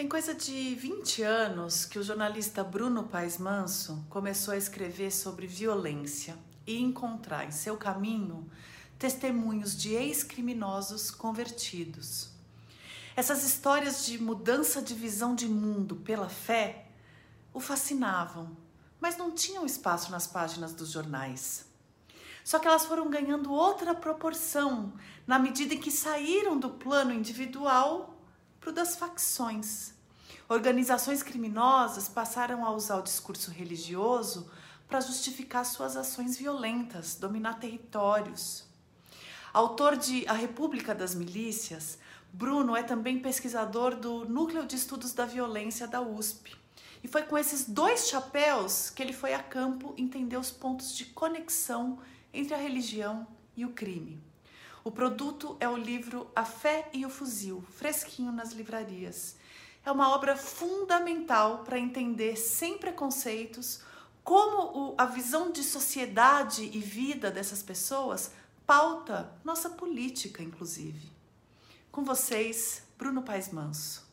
Tem coisa de 20 anos que o jornalista Bruno Paes Manso começou a escrever sobre violência e encontrar em seu caminho testemunhos de ex-criminosos convertidos. Essas histórias de mudança de visão de mundo pela fé o fascinavam, mas não tinham espaço nas páginas dos jornais. Só que elas foram ganhando outra proporção na medida em que saíram do plano individual para o das facções. Organizações criminosas passaram a usar o discurso religioso para justificar suas ações violentas, dominar territórios. Autor de A República das Milícias, Bruno é também pesquisador do Núcleo de Estudos da Violência da USP. E foi com esses dois chapéus que ele foi a campo entender os pontos de conexão entre a religião e o crime. O produto é o livro A Fé e o Fuzil, fresquinho nas livrarias. É uma obra fundamental para entender sem preconceitos como o, a visão de sociedade e vida dessas pessoas pauta nossa política, inclusive. Com vocês, Bruno Paes Manso.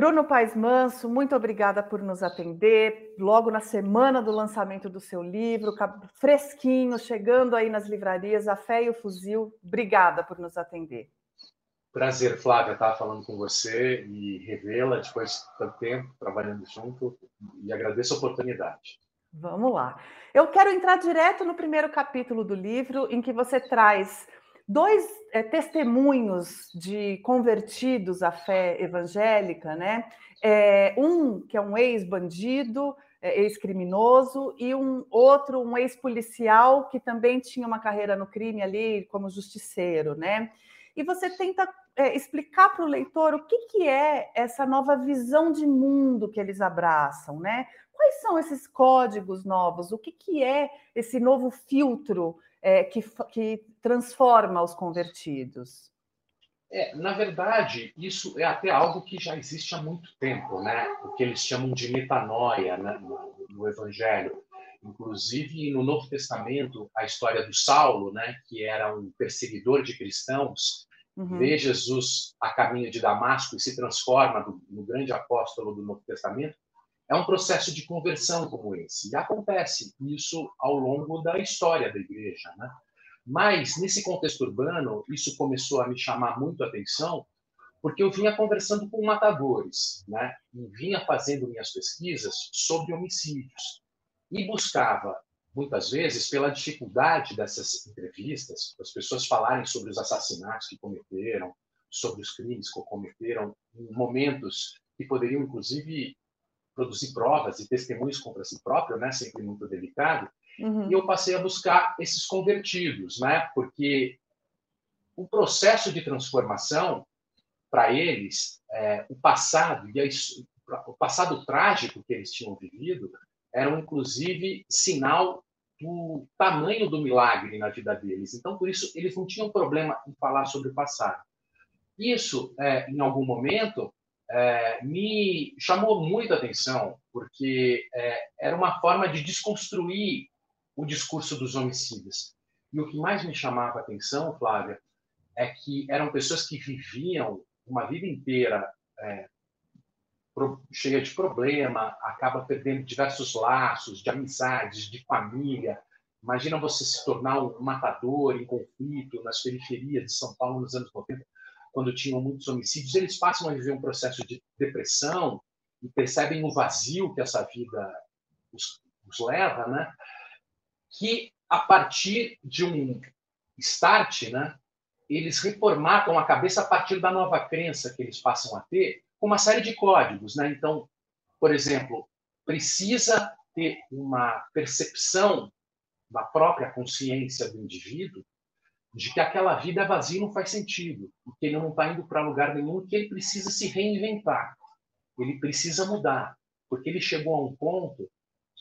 Bruno Paes Manso, muito obrigada por nos atender. Logo na semana do lançamento do seu livro, fresquinho, chegando aí nas livrarias, A Fé e o Fuzil. Obrigada por nos atender. Prazer, Flávia, estar falando com você e revê-la depois de tanto tempo trabalhando junto e agradeço a oportunidade. Vamos lá. Eu quero entrar direto no primeiro capítulo do livro, em que você traz dois é, testemunhos de convertidos à fé evangélica, né? É, um que é um ex-bandido, é, ex-criminoso, e um outro, um ex-policial que também tinha uma carreira no crime ali como justiceiro, né? E você tenta é, explicar para o leitor o que, que é essa nova visão de mundo que eles abraçam, né? Quais são esses códigos novos? O que, que é esse novo filtro é, que, que transforma os convertidos? É, na verdade, isso é até algo que já existe há muito tempo, né? O que eles chamam de metanoia né? no, no Evangelho. Inclusive, no Novo Testamento, a história do Saulo, né? que era um perseguidor de cristãos, uhum. vê Jesus a caminho de Damasco e se transforma no, no grande apóstolo do Novo Testamento, é um processo de conversão como esse. E acontece isso ao longo da história da igreja. Né? Mas, nesse contexto urbano, isso começou a me chamar muito a atenção, porque eu vinha conversando com matadores, né? e vinha fazendo minhas pesquisas sobre homicídios. E buscava, muitas vezes, pela dificuldade dessas entrevistas, as pessoas falarem sobre os assassinatos que cometeram, sobre os crimes que cometeram, em momentos que poderiam, inclusive, produzir provas e testemunhos contra si próprio, né, sempre muito delicado, uhum. e eu passei a buscar esses convertidos, né, porque o processo de transformação para eles, é, o passado e a, o passado trágico que eles tinham vivido eram inclusive sinal do tamanho do milagre na vida deles. Então, por isso, eles não tinham problema em falar sobre o passado. Isso, é, em algum momento, é, me chamou muita atenção, porque é, era uma forma de desconstruir o discurso dos homicidas. E o que mais me chamava a atenção, Flávia, é que eram pessoas que viviam uma vida inteira é, pro, cheia de problema, acaba perdendo diversos laços de amizades, de família. Imagina você se tornar um matador em conflito nas periferias de São Paulo nos anos 90 quando tinham muitos homicídios, eles passam a viver um processo de depressão e percebem o vazio que essa vida os, os leva, né? Que a partir de um start, né? Eles reformatam a cabeça a partir da nova crença que eles passam a ter, com uma série de códigos, né? Então, por exemplo, precisa ter uma percepção da própria consciência do indivíduo de que aquela vida é vazia não faz sentido, que ele não está indo para lugar nenhum, que ele precisa se reinventar, ele precisa mudar, porque ele chegou a um ponto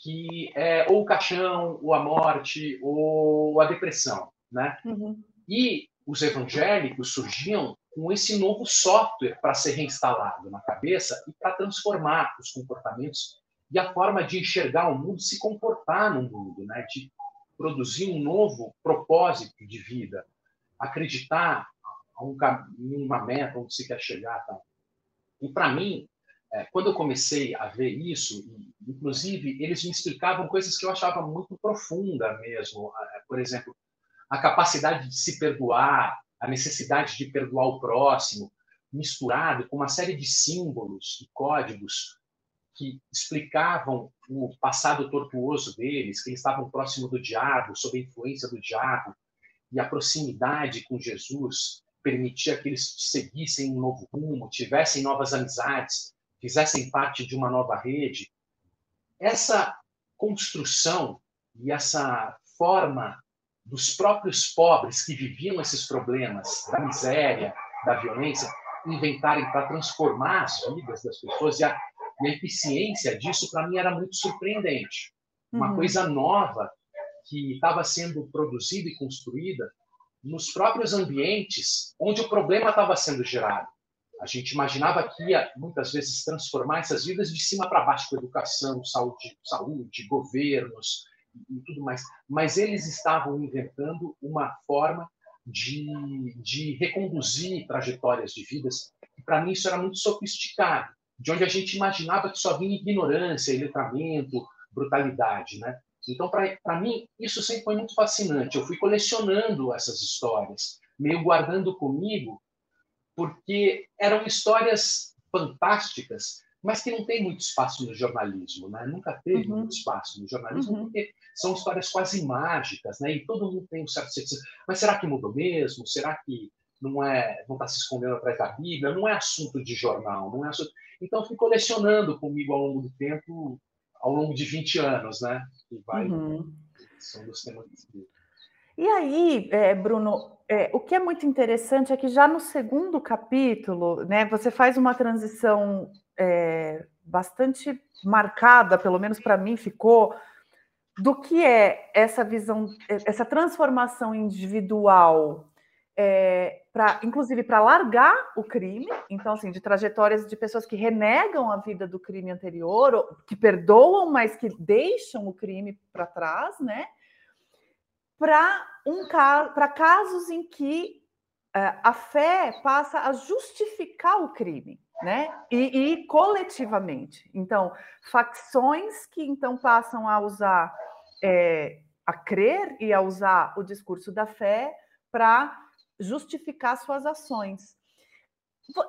que é ou o caixão, ou a morte, ou a depressão, né? Uhum. E os evangélicos surgiam com esse novo software para ser reinstalado na cabeça e para transformar os comportamentos e a forma de enxergar o mundo, se comportar no mundo, né? De produzir um novo propósito de vida. acreditar em uma meta onde se quer chegar. Tá? E para mim, é, quando eu comecei a ver isso, inclusive, eles me explicavam coisas que eu achava muito profunda mesmo. Por exemplo, a capacidade de se perdoar, a necessidade de perdoar o próximo, misturado com uma série de símbolos e códigos que explicavam o passado tortuoso deles, que eles estavam próximo do diabo, sob a influência do diabo, e a proximidade com Jesus permitia que eles seguissem um novo rumo, tivessem novas amizades, fizessem parte de uma nova rede. Essa construção e essa forma dos próprios pobres que viviam esses problemas da miséria, da violência, inventarem para transformar as vidas das pessoas e a, a eficiência disso para mim era muito surpreendente. Uma uhum. coisa nova que estava sendo produzida e construída nos próprios ambientes onde o problema estava sendo gerado. A gente imaginava que ia, muitas vezes, transformar essas vidas de cima para baixo, com educação, saúde, saúde, governos e tudo mais. Mas eles estavam inventando uma forma de, de reconduzir trajetórias de vidas. E, para mim, isso era muito sofisticado, de onde a gente imaginava que só vinha ignorância, letramento, brutalidade. Né? Então, para mim, isso sempre foi muito fascinante. Eu fui colecionando essas histórias, meio guardando comigo, porque eram histórias fantásticas, mas que não tem muito espaço no jornalismo, né? Nunca teve uhum. muito espaço no jornalismo, uhum. porque são histórias quase mágicas, né? E todo mundo tem um certo ceticismo. Mas será que mudou mesmo? Será que não é, não está se escondendo atrás da Bíblia? Não é assunto de jornal, não é assunto... Então, fui colecionando comigo ao longo do tempo ao longo de 20 anos, né? Que vai, uhum. são dos temas E aí, é, Bruno, é, o que é muito interessante é que já no segundo capítulo, né, você faz uma transição é, bastante marcada, pelo menos para mim ficou, do que é essa visão, essa transformação individual é, para, inclusive, para largar o crime, então, assim, de trajetórias de pessoas que renegam a vida do crime anterior, que perdoam, mas que deixam o crime para trás, né? Para um, para casos em que é, a fé passa a justificar o crime, né? E, e, coletivamente. Então, facções que então passam a usar, é, a crer e a usar o discurso da fé para justificar suas ações.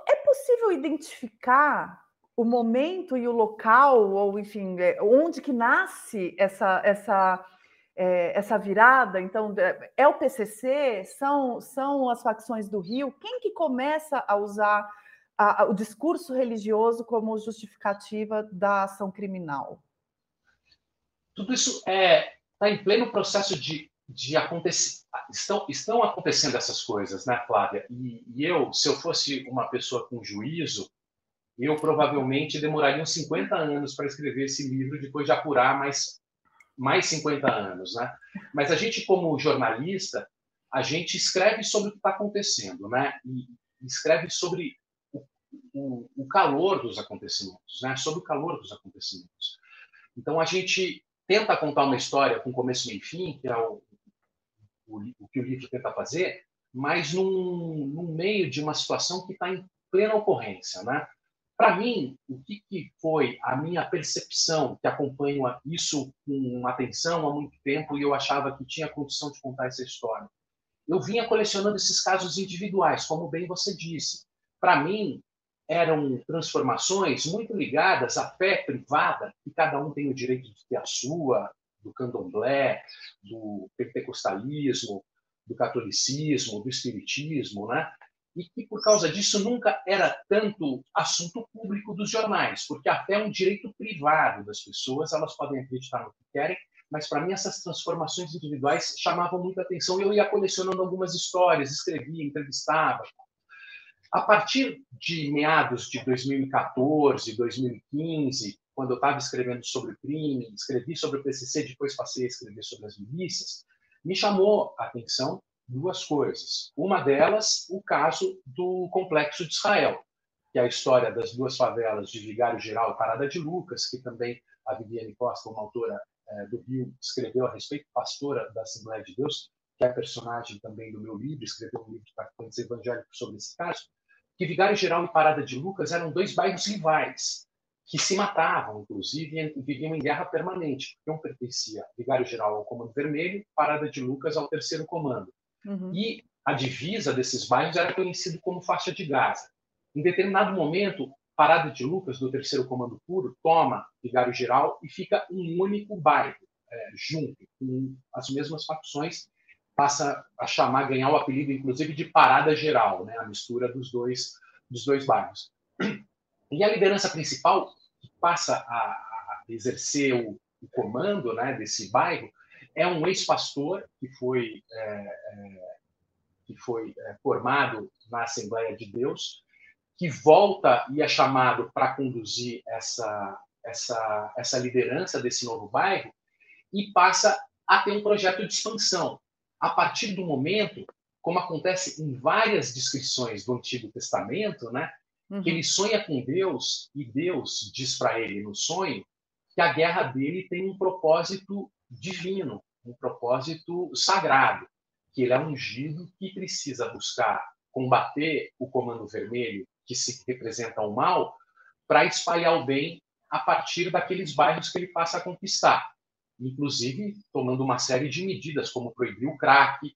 É possível identificar o momento e o local, ou enfim, é, onde que nasce essa, essa, é, essa virada? Então, é o PCC? São, são as facções do Rio? Quem que começa a usar a, a, o discurso religioso como justificativa da ação criminal? Tudo isso está é, tá em pleno processo de de acontecer. Estão, estão acontecendo essas coisas, né, Flávia? E, e, eu, se eu fosse uma pessoa com juízo, eu provavelmente demoraria uns 50 anos para escrever esse livro, depois de apurar mais, mais 50 anos, né? Mas a gente, como jornalista, a gente escreve sobre o que está acontecendo, né? E escreve sobre o, o, o calor dos acontecimentos, né? Sobre o calor dos acontecimentos. Então a gente tenta contar uma história com começo, meio e fim, que é o, o, o que o livro tenta fazer, mas num, num meio de uma situação que está em plena ocorrência. Né? Para mim, o que, que, foi a minha percepção, que acompanho isso com atenção há muito tempo e eu achava que tinha condição de contar essa história? Eu vinha colecionando esses casos individuais, como bem você disse. Para mim, eram transformações muito ligadas à fé privada, que cada um tem o direito de ter a sua, do candomblé, do pentecostalismo, do catolicismo, do espiritismo, né? E que por causa disso nunca era tanto assunto público dos jornais, porque a fé é um direito privado das pessoas, elas podem acreditar no que querem, mas para mim essas transformações individuais chamavam muita atenção e eu ia colecionando algumas histórias, escrevia, entrevistava. A partir de meados de 2014, 2015, quando eu estava escrevendo sobre crime, escrevi sobre o PCC, depois passei a escrever sobre as milícias, me chamou a atenção duas coisas. Uma delas, o caso do Complexo de Israel, que é a história das duas favelas de Vigário Geral e Parada de Lucas, que também a Viviane Costa, uma autora é, do Rio, escreveu a respeito, pastora da Assembleia de Deus, que é a personagem também do meu livro, escreveu um livro de traficantes evangélicos sobre esse caso, que Vigário Geral e Parada de Lucas eram dois bairros rivais, que se matavam, inclusive, e viviam em guerra permanente, porque um pertencia, Vigário Geral, ao Comando Vermelho, Parada de Lucas ao Terceiro Comando. Uhum. E a divisa desses bairros era conhecida como faixa de Gaza. Em determinado momento, Parada de Lucas, do Terceiro Comando Puro, toma Vigário Geral e fica um único bairro, é, junto, com as mesmas facções, passa a chamar, ganhar o apelido, inclusive, de Parada Geral, né, a mistura dos dois, dos dois bairros. E a liderança principal, passa a, a exercer o, o, comando né, desse bairro, é um ex-pastor que foi, é, é, que foi é, formado na Assembleia de Deus, que volta e é chamado para conduzir essa, essa, essa liderança desse novo bairro e passa a ter um projeto de expansão. A partir do momento, como acontece em várias descrições do Antigo Testamento, né, uhum. ele sonha com Deus e Deus diz para ele no sonho que a guerra dele tem um propósito divino, um propósito sagrado, que ele é ungido que precisa buscar combater o Comando Vermelho que se representa o mal, para espalhar o bem a partir daqueles bairros que ele passa a conquistar. Inclusive, tomando uma série de medidas, como proibir o crack,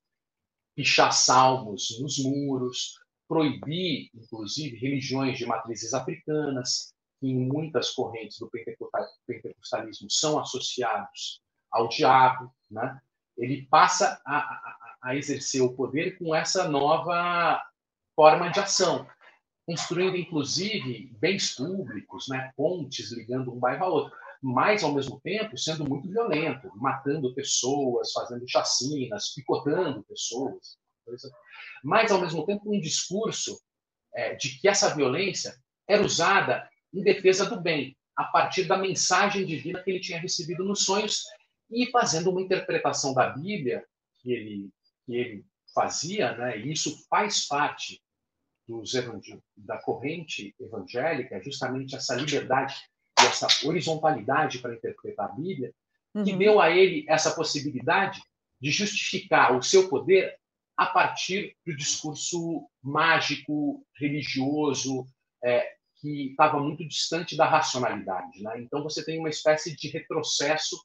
pichar salmos nos muros, proibir, inclusive, religiões de matrizes africanas, que em muitas correntes do pentecostalismo são associados ao diabo. Né? Ele passa a, a, a exercer o poder com essa nova forma de ação construindo inclusive bens públicos, né, pontes ligando um bairro a outro, mas ao mesmo tempo sendo muito violento, matando pessoas, fazendo chacinas, picotando pessoas, mas ao mesmo tempo um discurso é, de que essa violência era usada em defesa do bem, a partir da mensagem divina que ele tinha recebido nos sonhos e fazendo uma interpretação da Bíblia que ele que ele fazia, né? E isso faz parte dos da corrente evangélica, justamente essa liberdade e essa horizontalidade para interpretar a Bíblia, que uhum. deu a ele essa possibilidade de justificar o seu poder a partir do discurso mágico, religioso, é, que estava muito distante da racionalidade. Né? Então você tem uma espécie de retrocesso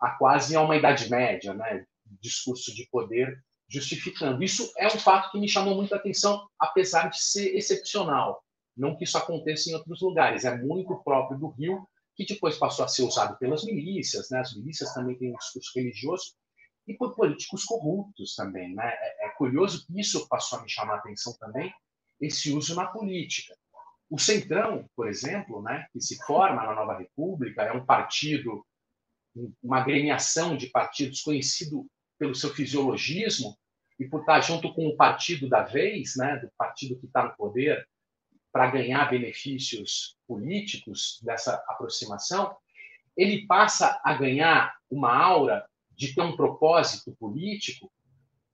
a quase a uma Idade Média, né? discurso de poder justificando. Isso é um fato que me chamou muita atenção, apesar de ser excepcional. Não que isso aconteça em outros lugares, é muito próprio do Rio, que depois passou a ser usado pelas milícias, né? as milícias também têm um discurso religioso, e por políticos corruptos também. Né? É, é curioso que isso passou a me chamar a atenção também, esse uso na política. O Centrão, por exemplo, né, que se forma na Nova República, é um partido, uma agremiação de partidos conhecido pelo seu fisiologismo e por estar junto com o partido da vez, né, do partido que está no poder, para ganhar benefícios políticos dessa aproximação, ele passa a ganhar uma aura de ter um propósito político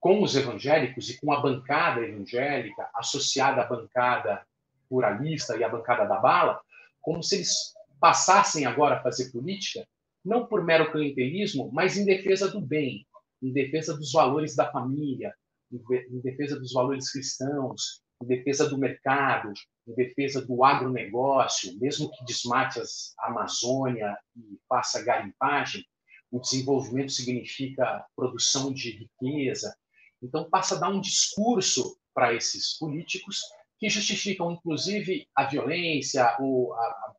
com os evangélicos e com a bancada evangélica associada à bancada pluralista e à bancada da bala, como se eles passassem agora a fazer política não por mero clientelismo, mas em defesa do bem, em defesa dos valores da família, em defesa dos valores cristãos, em defesa do mercado, em defesa do agronegócio, mesmo que desmate a Amazônia e faça garimpagem, o desenvolvimento significa produção de riqueza. Então, passa a dar um discurso para esses políticos que justificam, inclusive, a violência, a, a,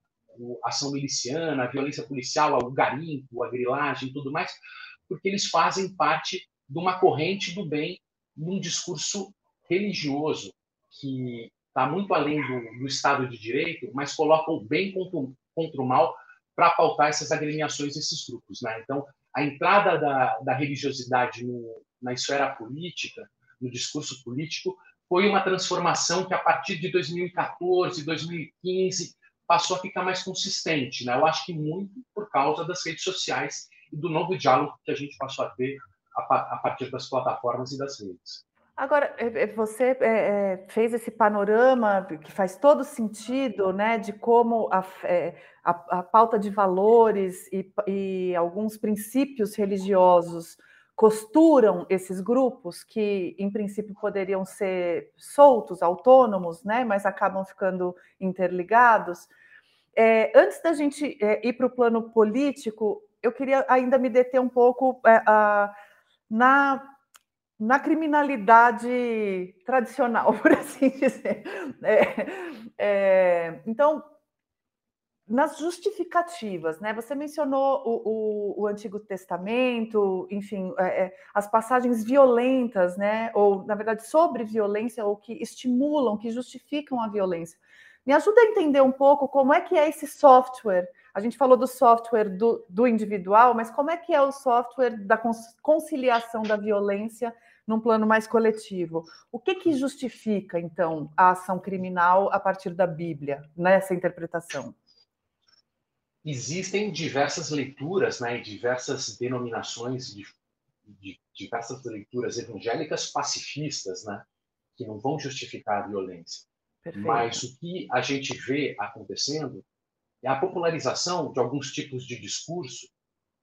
ação miliciana, a violência policial, o garimpo, a grilagem tudo mais, porque eles fazem parte de uma corrente do bem num discurso religioso que está muito além do, do, Estado de Direito, mas coloca o bem contra, contra o mal para pautar essas agremiações desses grupos. Né? Então, a entrada da, da religiosidade no, na esfera política, no discurso político, foi uma transformação que, a partir de 2014, 2015, passou a ficar mais consistente. Né? Eu acho que muito por causa das redes sociais e do novo diálogo que a gente passou a ter a, partir das plataformas e das redes. Agora, é, é, você é, fez esse panorama que faz todo sentido, né, de como a, a, a pauta de valores e, e, alguns princípios religiosos costuram esses grupos que, em princípio, poderiam ser soltos, autônomos, né, mas acabam ficando interligados. É, antes da gente ir para o plano político, eu queria ainda me deter um pouco a, na, na criminalidade tradicional, por assim dizer. É, é, então, nas justificativas, né? Você mencionou o, o, o Antigo Testamento, enfim, é, é, as passagens violentas, né? Ou, na verdade, sobre violência, ou que estimulam, que justificam a violência. Me ajuda a entender um pouco como é que é esse software. A gente falou do software do, do individual, mas como é que é o software da conciliação da violência num plano mais coletivo? O que, que justifica, então, a ação criminal a partir da Bíblia, nessa interpretação? existem diversas leituras, né, diversas denominações de, de, diversas leituras evangélicas pacifistas, né, que não vão justificar a violência. Perfeito. Mas o que a gente vê acontecendo é a popularização de alguns tipos de discurso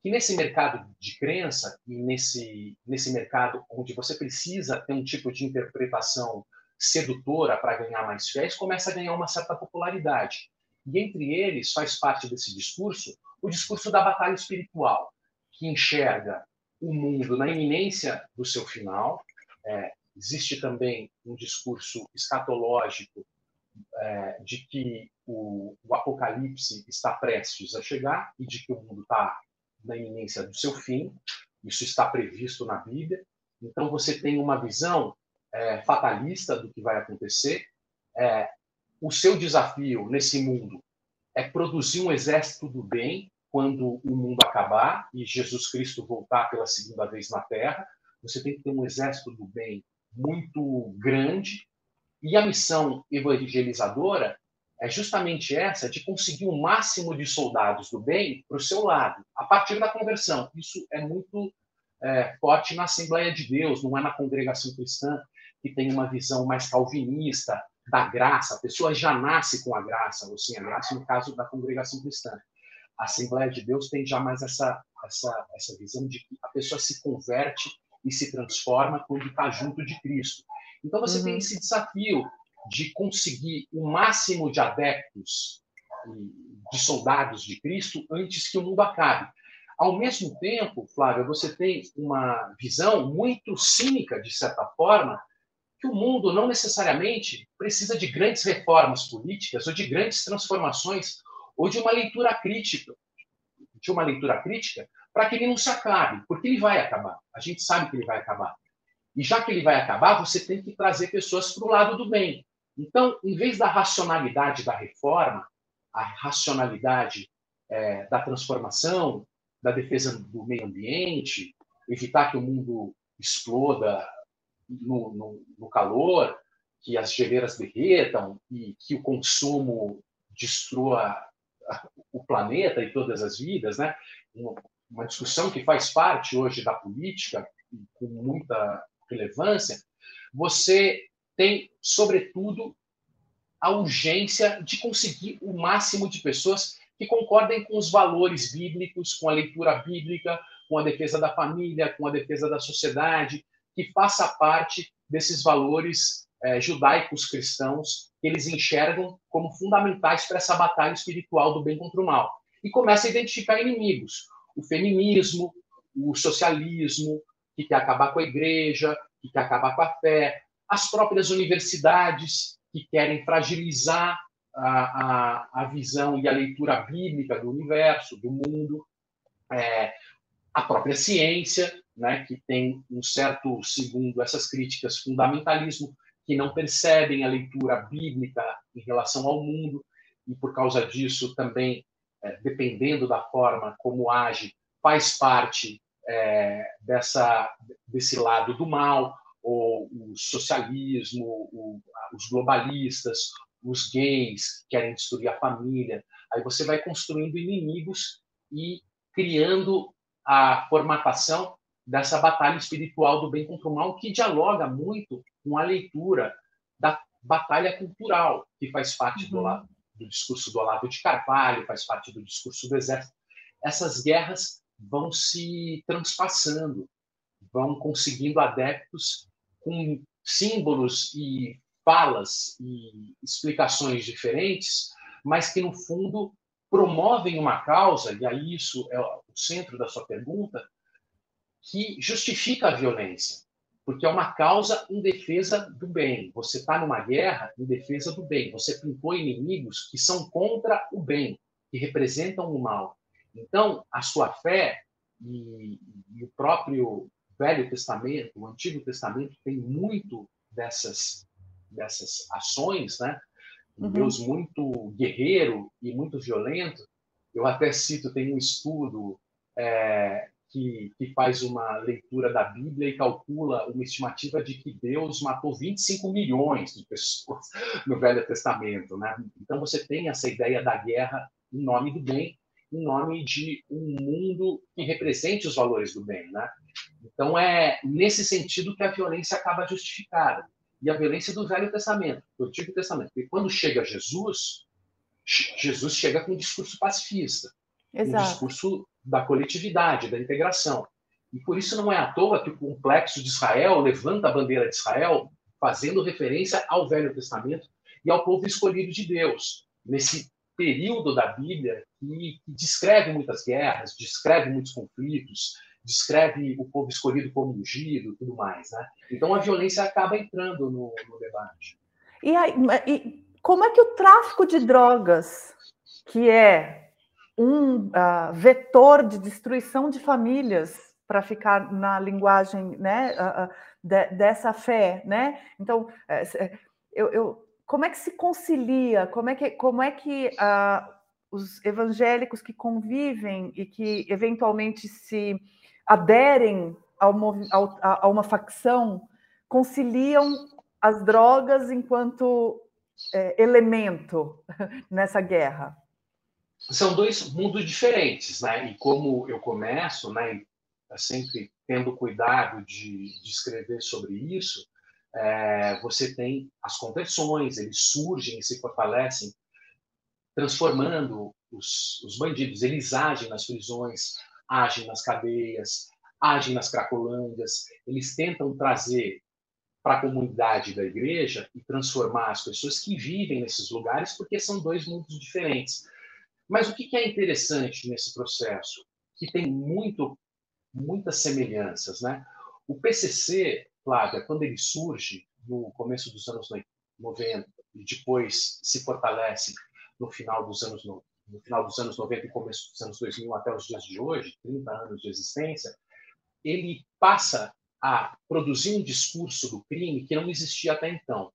que nesse mercado de crença e nesse nesse mercado onde você precisa ter um tipo de interpretação sedutora para ganhar mais fiéis, começa a ganhar uma certa popularidade. E entre eles faz parte desse discurso o discurso da batalha espiritual, que enxerga o mundo na iminência do seu final. É, existe também um discurso escatológico é, de que o, o, apocalipse está prestes a chegar e de que o mundo está na iminência do seu fim. Isso está previsto na Bíblia. Então você tem uma visão é, fatalista do que vai acontecer. É, o seu desafio nesse mundo é produzir um exército do bem quando o mundo acabar e Jesus Cristo voltar pela segunda vez na Terra. Você tem que ter um exército do bem muito grande. E a missão evangelizadora é justamente essa de conseguir o máximo de soldados do bem para o seu lado, a partir da conversão. Isso é muito é, forte na Assembleia de Deus, não é na congregação cristã, que tem uma visão mais calvinista, da graça, a pessoa já nasce com a graça, ou sim, a graça no caso da congregação cristã. A Assembleia de Deus tem jamais essa, essa, essa visão de que a pessoa se converte e se transforma quando está junto de Cristo. Então você uhum. tem esse desafio de conseguir o máximo de adeptos, de soldados de Cristo antes que o mundo acabe. Ao mesmo tempo, Flávia, você tem uma visão muito cínica, de certa forma, que o mundo não necessariamente precisa de grandes reformas políticas ou de grandes transformações ou de uma leitura crítica, de uma leitura crítica, para que ele não se acabe, porque ele vai acabar. A gente sabe que ele vai acabar. E já que ele vai acabar, você tem que trazer pessoas para o lado do bem. Então, em vez da racionalidade da reforma, a racionalidade é, da transformação, da defesa do meio ambiente, evitar que o mundo exploda no, no, no calor, que as geleiras derretam e que o consumo destrua o planeta e todas as vidas, né? Uma discussão que faz parte hoje da política com muita relevância. Você tem, sobretudo, a urgência de conseguir o máximo de pessoas que concordem com os valores bíblicos, com a leitura bíblica, com a defesa da família, com a defesa da sociedade, que faça parte desses valores é, judaicos cristãos que eles enxergam como fundamentais para essa batalha espiritual do bem contra o mal. E começa a identificar inimigos: o feminismo, o socialismo, que quer acabar com a igreja, que quer acabar com a fé, as próprias universidades, que querem fragilizar a, a, a visão e a leitura bíblica do universo, do mundo, é, a própria ciência, né, que tem um certo, segundo essas críticas, fundamentalismo, que não percebem a leitura bíblica em relação ao mundo, e por causa disso também, é, dependendo da forma como age, faz parte é, dessa, desse lado do mal, ou o socialismo, o, os globalistas, os gays querem destruir a família. Aí você vai construindo inimigos e criando a formatação dessa batalha espiritual do bem contra o mal, que dialoga muito com a leitura da batalha cultural, que faz parte do, uhum. do discurso do Olavo de Carvalho, faz parte do discurso do Exército. Essas guerras vão se transpassando vão conseguindo adeptos com símbolos e falas e explicações diferentes, mas que, no fundo, promovem uma causa, e aí isso é o centro da sua pergunta, que justifica a violência, porque é uma causa em defesa do bem. Você está numa guerra em defesa do bem. Você pintou inimigos que são contra o bem, que representam o mal. Então, a sua fé e, e o próprio Velho Testamento, o Antigo Testamento, tem muito dessas, dessas ações, né? Um uhum. Deus muito guerreiro e muito violento. Eu até cito, tem um estudo é, que, que, faz uma leitura da Bíblia e calcula uma estimativa de que Deus matou 25 milhões de pessoas no Velho Testamento. Né? Então você tem essa ideia da guerra em nome do bem, em nome de um mundo que represente os valores do bem. Né? Então é nesse sentido que a violência acaba justificada. E a violência do Velho Testamento, do Antigo Testamento. Porque quando chega Jesus, Jesus chega com um discurso pacifista. Exato. Um discurso da coletividade, da integração. E por isso não é à toa que o complexo de Israel levanta a bandeira de Israel, fazendo referência ao Velho Testamento e ao povo escolhido de Deus, nesse período da Bíblia que, que descreve muitas guerras, descreve muitos conflitos, descreve o povo escolhido como ungido, tudo mais, né? Então a violência acaba entrando no, no debate. E, aí, e como é que o tráfico de drogas, que é um uh, vetor de destruição de famílias, para ficar na linguagem né, uh, de, dessa fé. Né? Então, uh, eu, eu, como é que se concilia? Como é que, como é que os evangélicos que convivem e que eventualmente se aderem ao, ao, a, uma facção conciliam as drogas enquanto é, elemento nessa guerra? são dois mundos diferentes, né? E como eu começo, né, sempre tendo cuidado de, de escrever sobre isso, é, você tem as conversões, eles surgem e se fortalecem, transformando os, os bandidos. Eles agem nas prisões, agem nas cadeias, agem nas cracolândias, eles tentam trazer para a comunidade da igreja e transformar as pessoas que vivem nesses lugares, porque são dois mundos diferentes. Mas o que é interessante nesse processo? Que tem muito, muitas semelhanças. Né? O PCC, Flávia, quando ele surge no começo dos anos 90 e depois se fortalece no final dos anos no final dos anos 90 e começo dos anos 2000 até os dias de hoje, 30 anos de existência, ele passa a produzir um discurso do crime que não existia até então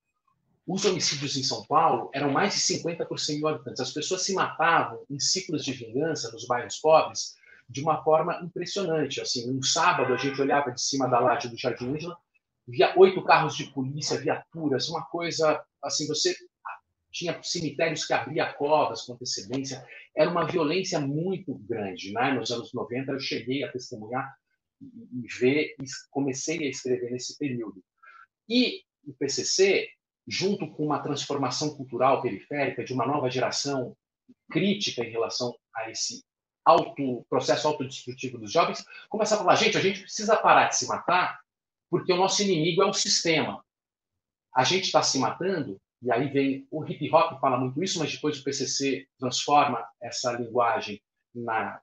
os homicídios em São Paulo eram mais de 50 por 100 mil habitantes. As pessoas se matavam em ciclos de vingança nos bairros pobres de uma forma impressionante. Assim, um sábado a gente olhava de cima da laje do Jardim Ângela, via oito carros de polícia, viaturas, uma coisa assim, você tinha cemitérios que abria covas com antecedência. Era uma violência muito grande. Né? Nos anos 90 eu cheguei a testemunhar e ver, e comecei a escrever nesse período. E o PCC junto com uma transformação cultural periférica de uma nova geração crítica em relação a esse auto, processo autodestrutivo dos jovens, começa a falar, gente, a gente precisa parar de se matar porque o nosso inimigo é o sistema. A gente está se matando, e aí vem o hip hop fala muito isso, mas depois o PCC transforma essa linguagem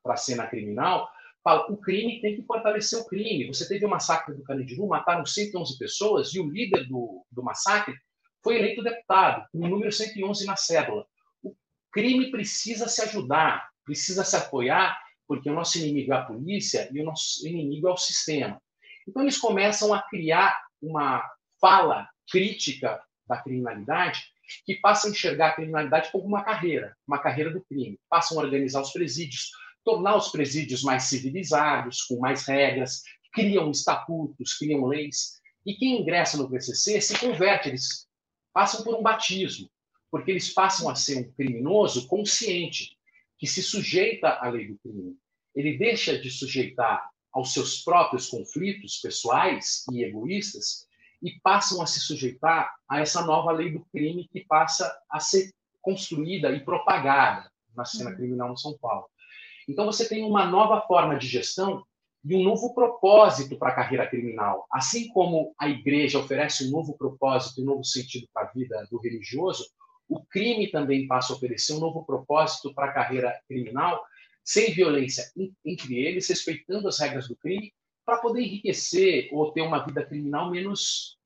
para a cena criminal, fala, o crime tem que fortalecer o crime. Você teve o massacre do Carandiru, mataram 111 pessoas, e o líder do, do massacre foi eleito deputado, com o número 111 na cédula. O crime precisa se ajudar, precisa se apoiar, porque o nosso inimigo é a polícia e o nosso inimigo é o sistema. Então, eles começam a criar uma fala crítica da criminalidade que passa a enxergar a criminalidade como uma carreira, uma carreira do crime. Passam a organizar os presídios, tornar os presídios mais civilizados, com mais regras, criam estatutos, criam leis. E quem ingressa no PCC se converte, eles passam por um batismo, porque eles passam a ser um criminoso consciente, que se sujeita à lei do crime. Ele deixa de sujeitar aos seus próprios conflitos pessoais e egoístas e passam a se sujeitar a essa nova lei do crime que passa a ser construída e propagada na cena uhum. criminal em São Paulo. Então você tem uma nova forma de gestão e um novo propósito para a carreira criminal. Assim como a igreja oferece um novo propósito, um novo sentido para a vida do religioso, o crime também passa a oferecer um novo propósito para a carreira criminal, sem violência entre eles, respeitando as regras do crime, para poder enriquecer ou ter uma vida criminal menos,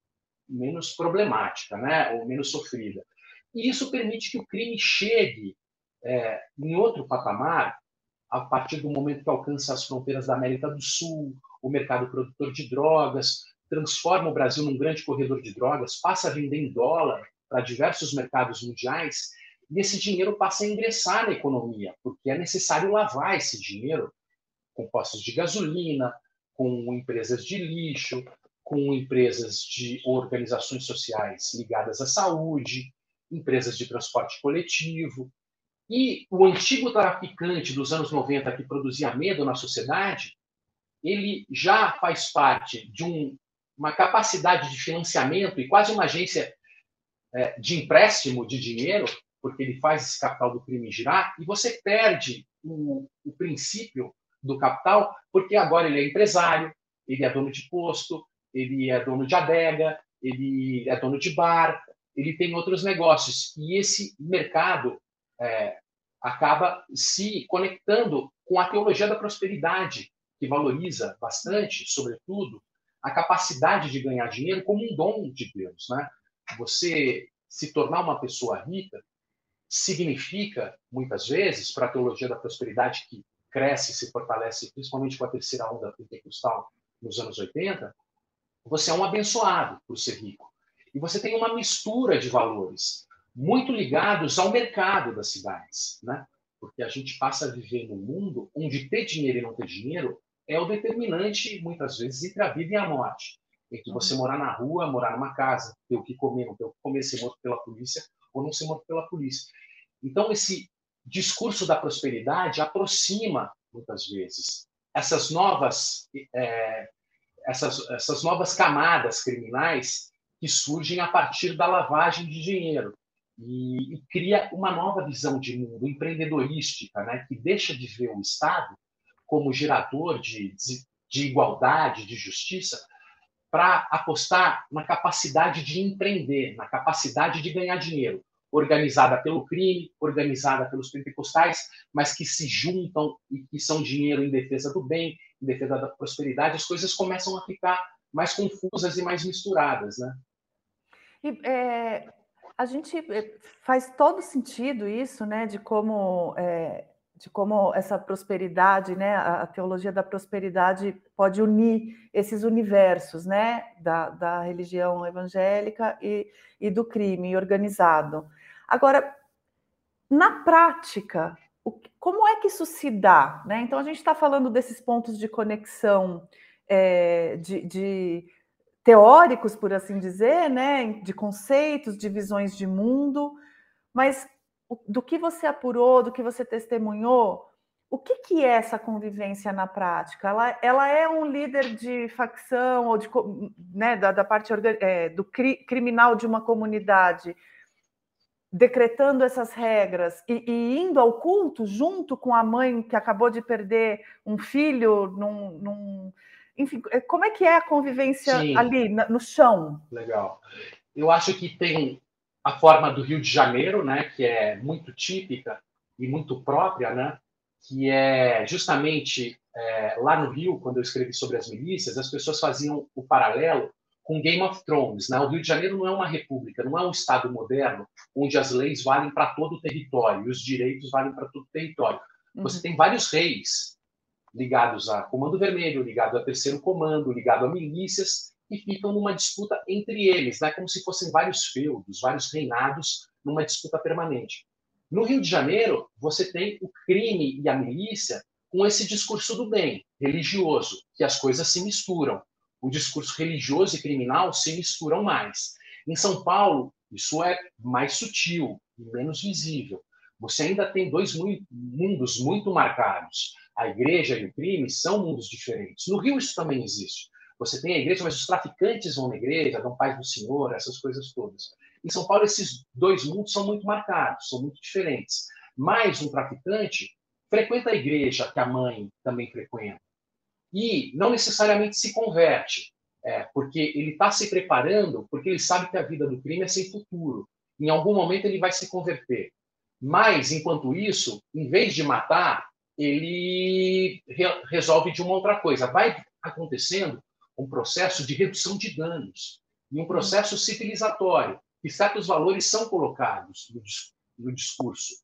menos problemática, né? ou menos sofrida. E isso permite que o crime chegue é, em outro patamar a partir do momento que alcança as fronteiras da América do Sul, o mercado produtor de drogas, transforma o Brasil num grande corredor de drogas, passa a vender em dólar para diversos mercados mundiais e esse dinheiro passa a ingressar na economia, porque é necessário lavar esse dinheiro com postos de gasolina, com empresas de lixo, com empresas de organizações sociais ligadas à saúde, empresas de transporte coletivo. E o antigo traficante dos anos 90 que produzia medo na sociedade, ele já faz parte de um, uma capacidade de financiamento e quase uma agência é, de empréstimo de dinheiro, porque ele faz esse capital do crime girar, e você perde o, o princípio do capital, porque agora ele é empresário, ele é dono de posto, ele é dono de adega, ele é dono de bar, ele tem outros negócios. E esse mercado é, acaba se conectando com a teologia da prosperidade, que valoriza bastante, sobretudo, a capacidade de ganhar dinheiro como um dom de Deus. Né? Você se tornar uma pessoa rica significa, muitas vezes, para a teologia da prosperidade que cresce se fortalece, principalmente com a terceira onda pentecostal nos anos 80, você é um abençoado por ser rico. E você tem uma mistura de valores muito ligados ao mercado das cidades, né? Porque a gente passa a viver num mundo onde ter dinheiro e não ter dinheiro é o determinante, muitas vezes, entre a vida e a morte. Entre você uhum. morar na rua, morar numa casa, ter o que comer, não ter o que comer, ser morto pela polícia ou não ser morto pela polícia. Então, esse discurso da prosperidade aproxima, muitas vezes, essas novas, é, essas, essas novas camadas criminais que surgem a partir da lavagem de dinheiro. E, e, cria uma nova visão de mundo empreendedorística, né, que deixa de ver o Estado como gerador de, de, de igualdade, de justiça, para apostar na capacidade de empreender, na capacidade de ganhar dinheiro, organizada pelo crime, organizada pelos pentecostais, mas que se juntam e que são dinheiro em defesa do bem, em defesa da prosperidade, as coisas começam a ficar mais confusas e mais misturadas, né? E, é, a gente é, faz todo sentido isso, né, de como é, de como essa prosperidade, né, a, teologia da prosperidade pode unir esses universos, né, da, da religião evangélica e, e do crime organizado. Agora, na prática, como é que isso se dá? Né? Então, a gente está falando desses pontos de conexão é, de, de teóricos, por assim dizer, né, de conceitos, de visões de mundo, mas do que você apurou, do que você testemunhou, o que, que é essa convivência na prática? Ela, ela é um líder de facção ou de, né, da, da parte é, do cri, criminal de uma comunidade, decretando essas regras e, e, indo ao culto junto com a mãe que acabou de perder um filho num, num enfim, é, como é que é a convivência Sim. ali no chão? Legal. Eu acho que tem a forma do Rio de Janeiro, né, que é muito típica e muito própria, né, que é justamente é, lá no Rio, quando eu escrevi sobre as milícias, as pessoas faziam o paralelo com Game of Thrones. Né? O Rio de Janeiro não é uma república, não é um Estado moderno onde as leis valem para todo o território e os direitos valem para todo o território. Você uhum. tem vários reis ligados a Comando Vermelho, ligado a Terceiro Comando, ligado a milícias, e ficam numa disputa entre eles, né? como se fossem vários feudos, vários reinados numa disputa permanente. No Rio de Janeiro, você tem o crime e a milícia com esse discurso do bem, religioso, que as coisas se misturam. O discurso religioso e criminal se misturam mais. Em São Paulo, isso é mais sutil e menos visível. Você ainda tem dois mundos muito marcados a igreja e o crime são mundos diferentes. No Rio isso também existe. Você tem a igreja, mas os traficantes vão na igreja, dão paz do Senhor, essas coisas todas. Em São Paulo, esses dois mundos são muito marcados, são muito diferentes. Mas um traficante frequenta a igreja que a mãe também frequenta. E não necessariamente se converte, é, porque ele está se preparando, porque ele sabe que a vida do crime é sem futuro. Em algum momento ele vai se converter. Mas, enquanto isso, em vez de matar, ele re resolve de uma outra coisa. Vai acontecendo um processo de redução de danos e um processo civilizatório, que certos valores são colocados no, no discurso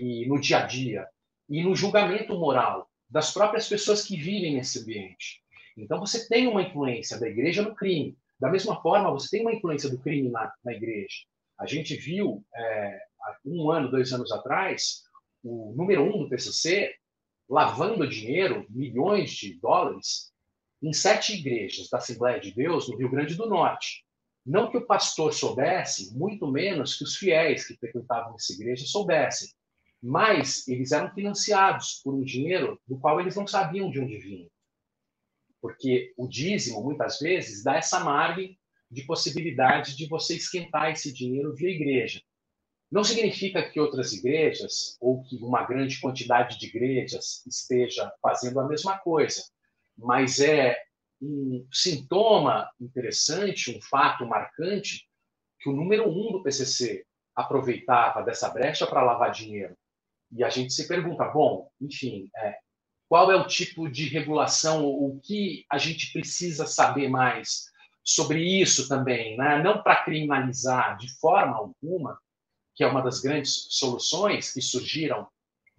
e no dia a dia e no julgamento moral das próprias pessoas que vivem nesse ambiente. Então, você tem uma influência da igreja no crime. Da mesma forma, você tem uma influência do crime na, na igreja. A gente viu, é, um ano, dois anos atrás, o número um do PCC lavando dinheiro, milhões de dólares, em sete igrejas da Assembleia de Deus no Rio Grande do Norte. Não que o pastor soubesse, muito menos que os fiéis que frequentavam essa igreja soubessem, mas eles eram financiados por um dinheiro do qual eles não sabiam de onde vinha. Porque o dízimo, muitas vezes, dá essa margem de possibilidade de você esquentar esse dinheiro via igreja. Não significa que outras igrejas, ou que uma grande quantidade de igrejas esteja fazendo a mesma coisa, mas é um sintoma interessante, um fato marcante, que o número um do PCC aproveitava dessa brecha para lavar dinheiro. E a gente se pergunta, bom, enfim, é, qual é o tipo de regulação, o que a gente precisa saber mais sobre isso também, né? não para criminalizar de forma alguma, que é uma das grandes soluções que surgiram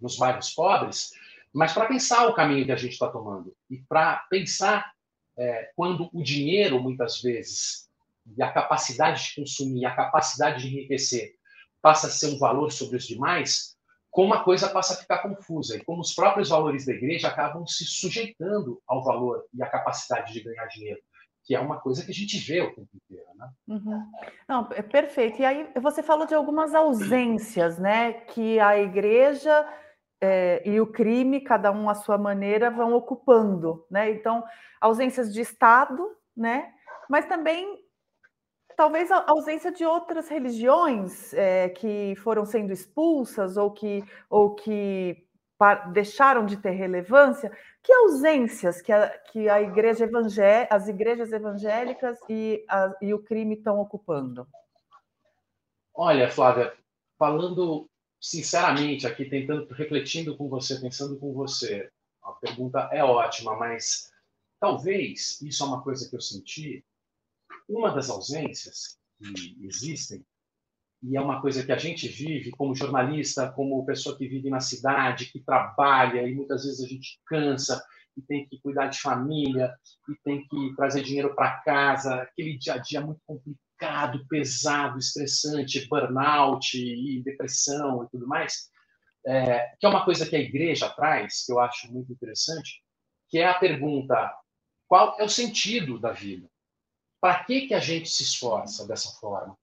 nos bairros pobres, mas para pensar o caminho que a gente está tomando e para pensar é, quando o dinheiro, muitas vezes, e a capacidade de consumir, a capacidade de enriquecer, passa a ser um valor sobre os demais, como a coisa passa a ficar confusa e como os próprios valores da igreja acabam se sujeitando ao valor e à capacidade de ganhar dinheiro que é uma coisa que a gente vê o tempo inteiro, né? Uhum. Não, é perfeito. E aí você falou de algumas ausências, né, que a igreja é, e o crime, cada um à sua maneira, vão ocupando, né? Então, ausências de Estado, né? Mas também talvez a ausência de outras religiões é, que foram sendo expulsas ou que ou que deixaram de ter relevância, que ausências que a, que a igreja evangé as igrejas evangélicas e, a, e o crime estão ocupando? Olha, Flávia, falando sinceramente aqui, tentando, refletindo com você, pensando com você, a pergunta é ótima, mas talvez isso é uma coisa que eu senti. Uma das ausências que existem e é uma coisa que a gente vive como jornalista, como pessoa que vive na cidade, que trabalha, e muitas vezes a gente cansa e tem que cuidar de família, e tem que trazer dinheiro para casa, aquele dia a dia muito complicado, pesado, estressante, burnout e depressão e tudo mais, é, que é uma coisa que a igreja traz, que eu acho muito interessante, que é a pergunta: qual é o sentido da vida? Para que, que a gente se esforça dessa forma?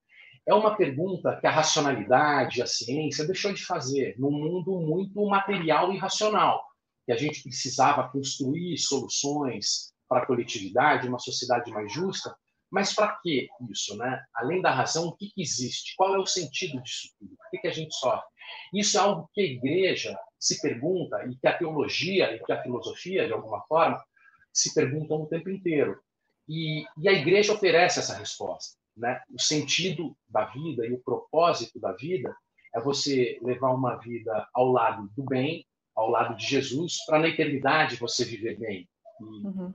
é uma pergunta que a racionalidade, a ciência deixou de fazer num mundo muito material e racional, que a gente precisava construir soluções para a coletividade, uma sociedade mais justa. Mas para que isso, né? Além da razão, o que, que existe? Qual é o sentido disso tudo? Por que, que a gente sofre? Isso é algo que a igreja se pergunta e que a teologia e que a filosofia, de alguma forma, se perguntam o tempo inteiro. E, e a igreja oferece essa resposta né? O sentido da vida e o propósito da vida é você levar uma vida ao lado do bem, ao lado de Jesus, para na eternidade você viver bem e, uhum.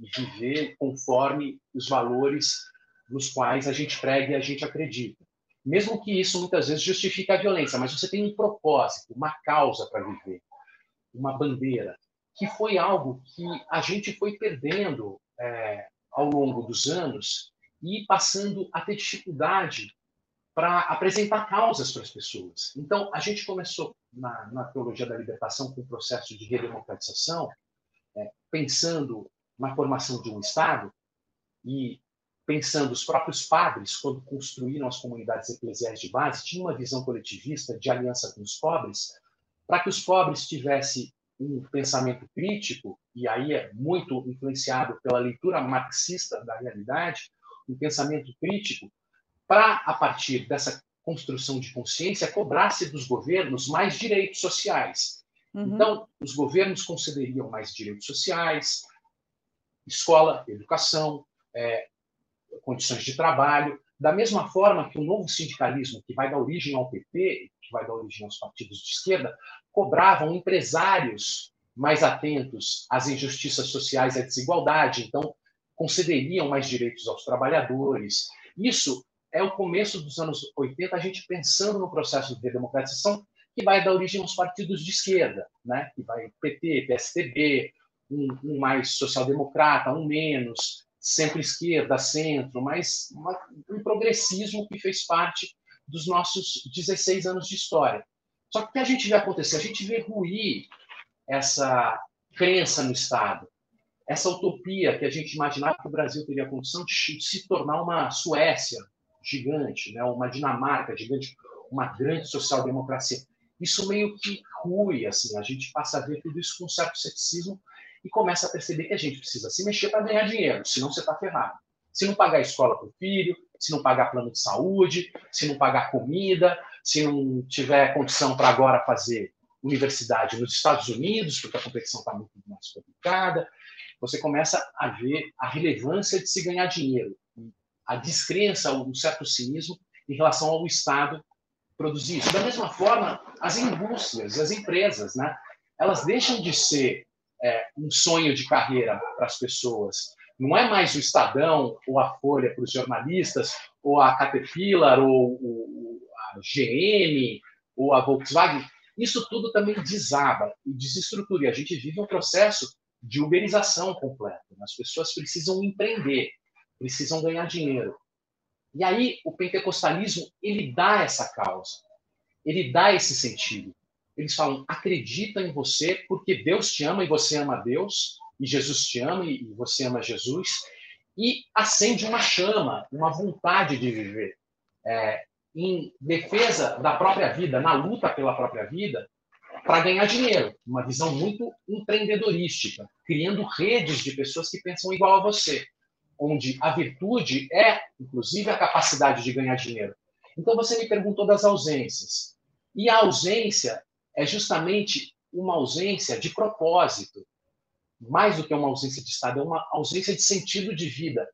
e, viver conforme os valores nos quais a gente prega e a gente acredita. Mesmo que isso muitas vezes justifique a violência, mas você tem um propósito, uma causa para viver, uma bandeira, que foi algo que a gente foi perdendo é, ao longo dos anos e passando a ter dificuldade para apresentar causas para as pessoas. Então, a gente começou na, na teologia da libertação com o processo de redemocratização, é, pensando na formação de um Estado e pensando os próprios padres, quando construíram as comunidades eclesiais de base, tinham uma visão coletivista de aliança com os pobres, para que os pobres tivessem um pensamento crítico, e aí é muito influenciado pela leitura marxista da realidade, um pensamento crítico, para, a partir dessa construção de consciência, cobrar-se dos governos mais direitos sociais. Uhum. Então, os governos concederiam mais direitos sociais, escola, educação, é, condições de trabalho, da mesma forma que o novo sindicalismo, que vai dar origem ao PP, que vai dar origem aos partidos de esquerda, cobravam empresários mais atentos às injustiças sociais e à desigualdade, então concederiam mais direitos aos trabalhadores. Isso é o começo dos anos 80, a gente pensando no processo de redemocratização que vai dar origem aos partidos de esquerda, né? que vai PT, PSDB, um, um mais social-democrata, um menos, centro-esquerda, centro, mas uma, um progressismo que fez parte dos nossos 16 anos de história. Só que o que a gente vê acontecer? A gente vê ruir essa crença no Estado, essa utopia que a gente imaginava que o Brasil teria a condição de se tornar uma Suécia gigante, né? uma Dinamarca gigante, uma grande social-democracia. Isso meio que rui, assim, a gente passa a ver tudo isso com um certo ceticismo e começa a perceber que a gente precisa se mexer para ganhar dinheiro, senão você está ferrado. Se não pagar escola para o filho, se não pagar plano de saúde, se não pagar comida, se não tiver condição para agora fazer universidade nos Estados Unidos, porque a competição está muito mais complicada, você começa a ver a relevância de se ganhar dinheiro, a descrença, um certo cinismo em relação ao Estado produzir isso. Da mesma forma, as indústrias, as empresas, né? elas deixam de ser é, um sonho de carreira para as pessoas. Não é mais o Estadão ou a Folha para os jornalistas, ou a Caterpillar, ou, ou a GM, ou a Volkswagen. Isso tudo também desaba e desestrutura. E a gente vive um processo de uberização completa. As pessoas precisam empreender, precisam ganhar dinheiro. E aí o pentecostalismo ele dá essa causa, ele dá esse sentido eles falam: acredita em você, porque Deus te ama e você ama Deus, e Jesus te ama e você ama Jesus, e acende uma chama, uma vontade de viver. É, em defesa da própria vida, na luta pela própria vida, para ganhar dinheiro. Uma visão muito empreendedorística, criando redes de pessoas que pensam igual a você, onde a virtude é, inclusive, a capacidade de ganhar dinheiro. Então, você me perguntou das ausências. E a ausência é justamente uma ausência de propósito. Mais do que uma ausência de Estado, é uma ausência de sentido de vida,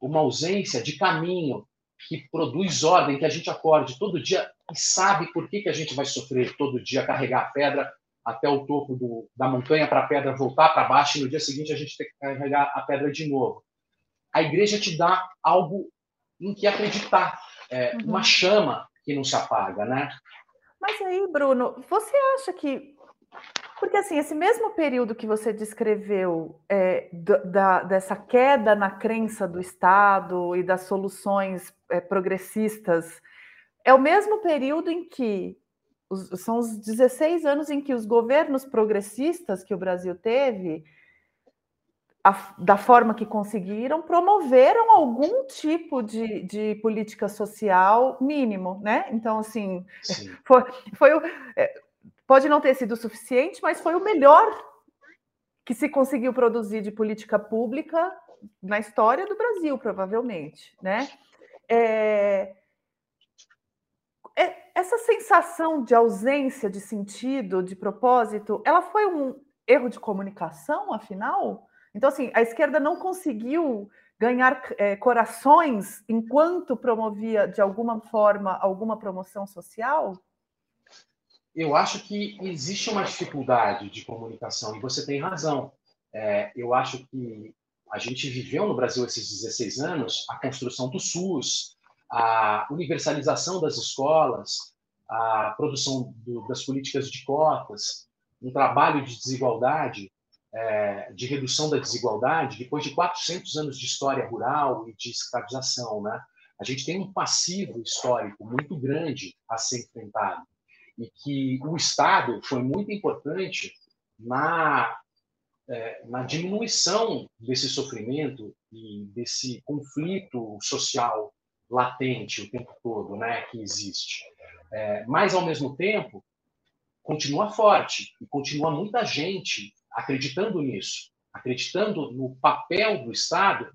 uma ausência de caminho que produz ordem, que a gente acorde todo dia e sabe por que, que a gente vai sofrer todo dia, carregar a pedra até o topo do, da montanha para a pedra voltar para baixo e no dia seguinte a gente tem que carregar a pedra de novo. A igreja te dá algo em que acreditar, é, uhum. uma chama que não se apaga, né? Mas aí, Bruno, você acha que. Porque, assim, esse mesmo período que você descreveu é, da, dessa queda na crença do Estado e das soluções é, progressistas, é o mesmo período em que. Os, são os 16 anos em que os governos progressistas que o Brasil teve a, da forma que conseguiram, promoveram algum tipo de, de política social mínimo, né? Então, assim, foi, foi o, é, pode não ter sido suficiente, mas foi o melhor que se conseguiu produzir de política pública na história do Brasil, provavelmente, né? É, é, essa sensação de ausência de sentido, de propósito, ela foi um erro de comunicação, afinal? Então, assim, a esquerda não conseguiu ganhar é, corações enquanto promovia, de alguma forma, alguma promoção social? Eu acho que existe uma dificuldade de comunicação, e você tem razão. É, eu acho que a gente viveu no Brasil esses 16 anos a construção do SUS, a universalização das escolas, a produção do, das políticas de cotas, um trabalho de desigualdade é, de redução da desigualdade depois de 400 anos de história rural e de escravização. Né? A gente tem um passivo histórico muito grande a ser enfrentado e que o Estado foi muito importante na, é, na diminuição desse sofrimento e desse conflito social latente o tempo todo né, que existe. É, mas, ao mesmo tempo, continua forte e continua muita gente acreditando nisso, acreditando no papel do Estado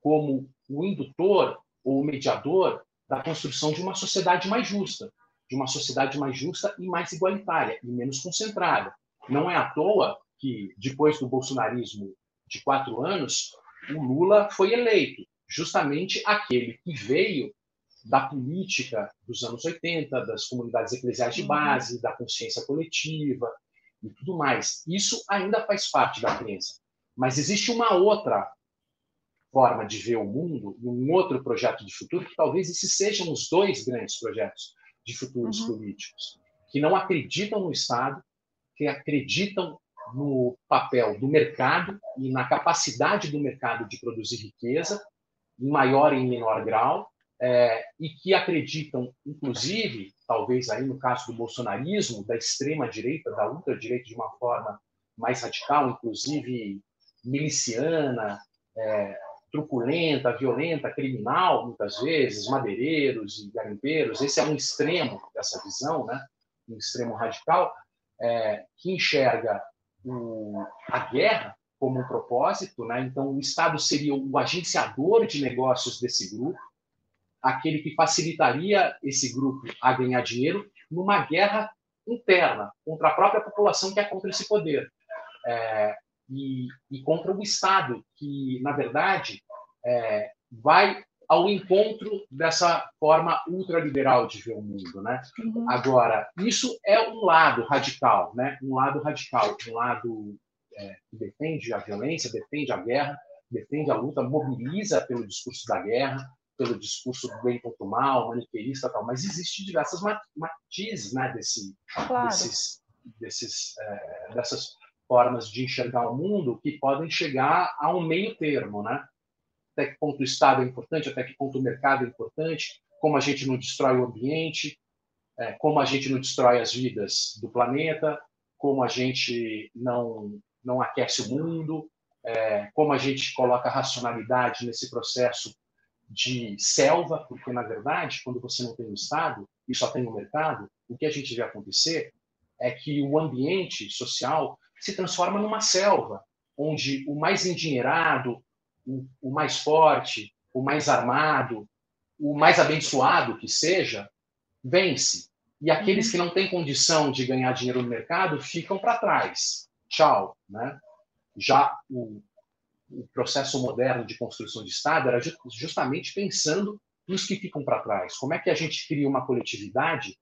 como o indutor ou o mediador da construção de uma sociedade mais justa, de uma sociedade mais justa e mais igualitária e menos concentrada. Não é à toa que, depois do bolsonarismo de quatro anos, o Lula foi eleito, justamente aquele que veio da política dos anos 80, das comunidades eclesiais de uhum. base, da consciência coletiva e tudo mais. Isso ainda faz parte da crença. Mas existe uma outra forma de ver o mundo, um outro projeto de futuro, que talvez esses sejam os dois grandes projetos de futuros uhum. políticos, que não acreditam no Estado, que acreditam no papel do mercado e na capacidade do mercado de produzir riqueza, em maior e em menor grau, é, e que acreditam, inclusive, talvez aí no caso do bolsonarismo, da extrema direita, da ultradireita de uma forma mais radical, inclusive miliciana, é, truculenta, violenta, criminal, muitas vezes, madeireiros e garimpeiros. Esse é um extremo dessa visão, né? um extremo radical, é, que enxerga o, a guerra como um propósito. Né? Então, o Estado seria o agenciador de negócios desse grupo, aquele que facilitaria esse grupo a ganhar dinheiro numa guerra interna contra a própria população que é contra esse poder. É, e, e contra o Estado, que, na verdade, é, vai ao encontro dessa forma ultraliberal de ver o mundo, né? Uhum. Agora, isso é um lado radical, né? Um lado radical, um lado é, que defende a violência, defende a guerra, defende a luta, mobiliza pelo discurso da guerra, pelo discurso do bem contra o mal, maniqueísta tal, mas existe diversas matizes, né? Desse, claro. desses, desses, é, dessas formas de enxergar o mundo que podem chegar a um meio termo, né? Até que ponto o Estado é importante, até que ponto o mercado é importante, como a gente não destrói o ambiente, é, como a gente não destrói as vidas do planeta, como a gente não não aquece o mundo, é, como a gente coloca racionalidade nesse processo de selva, porque na verdade, quando você não tem o Estado e só tem o mercado, o que a gente vê acontecer é que o ambiente social se transforma numa selva, onde o mais endinheirado, o, o mais forte, o mais armado, o mais abençoado que seja, vence. E aqueles uhum. que não têm condição de ganhar dinheiro no mercado ficam para trás. Tchau. Né? Já o, o, processo moderno de construção de Estado era justamente pensando nos que ficam para trás. Como é que a gente cria uma coletividade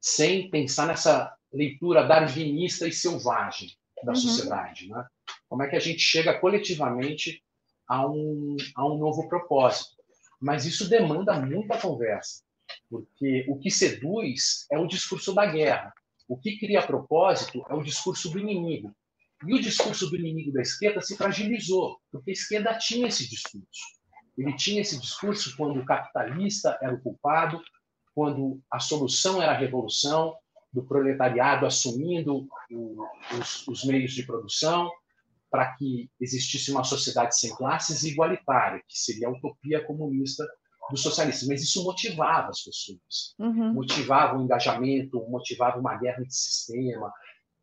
sem pensar nessa leitura darwinista e selvagem? da uhum. sociedade. Né? Como é que a gente chega coletivamente a um, a um novo propósito? Mas isso demanda muita conversa, porque o que seduz é o discurso da guerra. O que cria propósito é o discurso do inimigo. E o discurso do inimigo da esquerda se fragilizou, porque a esquerda tinha esse discurso. Ele tinha esse discurso quando o capitalista era o culpado, quando a solução era a revolução, do proletariado assumindo o, os, os meios de produção para que existisse uma sociedade sem classes e igualitária, que seria a utopia comunista do socialismo. Mas isso motivava as pessoas, uhum. motivava o engajamento, motivava uma guerra de sistema.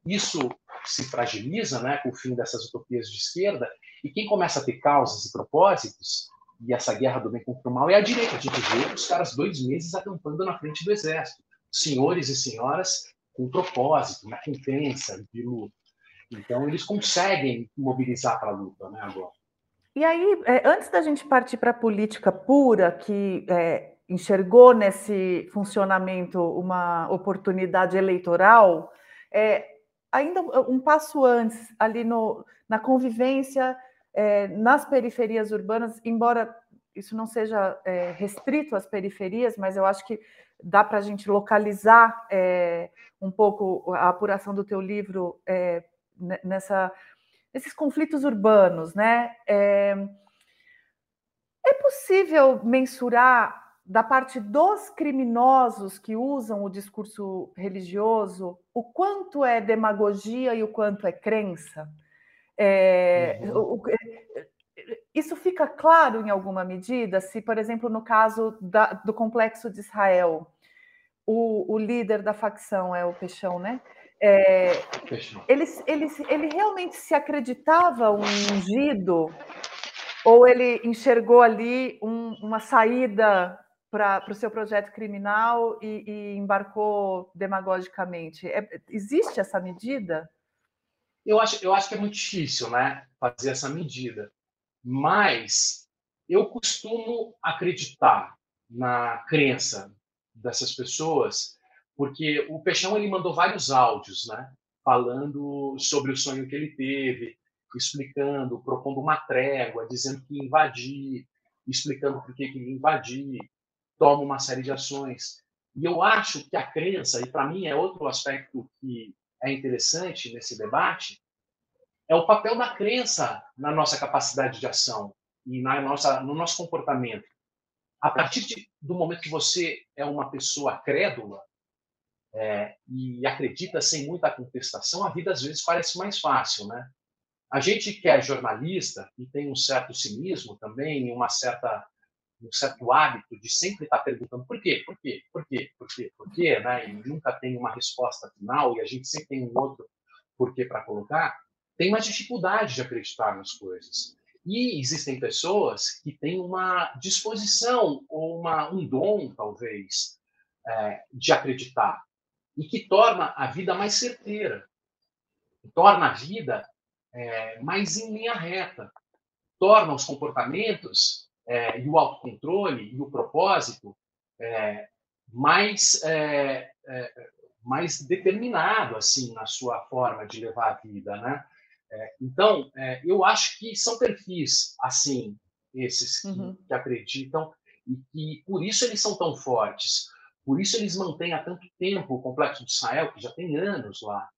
Isso se fragiliza né, com o fim dessas utopias de esquerda, e quem começa a ter causas e propósitos, e essa guerra do bem contra o mal, é a direita. Gente vê os caras dois meses acampando na frente do exército senhores e senhoras com propósito, com crença de luta. Então, eles conseguem mobilizar para a luta né, agora. E aí, é, antes da gente partir para a política pura, que é, enxergou nesse funcionamento uma oportunidade eleitoral, é, ainda um passo antes, ali no, na convivência é, nas periferias urbanas, embora isso não seja é, restrito às periferias, mas eu acho que dá para a gente localizar é, um pouco a apuração do teu livro é, nessa, nesses conflitos urbanos, né? É, é possível mensurar da parte dos criminosos que usam o discurso religioso o quanto é demagogia e o quanto é crença? É, uhum. o, isso fica claro em alguma medida se, por exemplo, no caso da, do complexo de Israel, o, o, líder da facção é o Peixão, né? É, ele, ele, ele realmente se acreditava um ungido ou ele enxergou ali um, uma saída para o seu projeto criminal e, e embarcou demagogicamente? É, existe essa medida? Eu acho, eu acho que é muito difícil, né, fazer essa medida. Mas eu costumo acreditar na crença dessas pessoas, porque o Peixão ele mandou vários áudios, né, falando sobre o sonho que ele teve, explicando, propondo uma trégua, dizendo que invadir, explicando por que ia invadir, toma uma série de ações. E eu acho que a crença, e para mim é outro aspecto que é interessante nesse debate, é o papel da crença na nossa capacidade de ação e na nossa, no nosso comportamento. A partir de, do momento que você é uma pessoa crédula é, e acredita sem muita contestação, a vida às vezes parece mais fácil, né? A gente que é jornalista e tem um certo cinismo também, uma certa um certo hábito de sempre estar perguntando por quê, por quê, por quê, por quê, por quê, né? E nunca tem uma resposta final e a gente sempre tem um outro porquê para colocar, tem mais dificuldade de acreditar nas coisas. E existem pessoas que têm uma disposição ou uma, um dom, talvez, é, de acreditar e que torna a vida mais certeira, torna a vida é, mais em linha reta, torna os comportamentos é, e o autocontrole e o propósito é, mais é, é, mais determinado assim na sua forma de levar a vida, né? É, então eu acho que são perfis assim esses que, uhum. que, acreditam e que por isso eles são tão fortes, por isso eles mantêm há tanto tempo o complexo de Israel que já tem anos lá.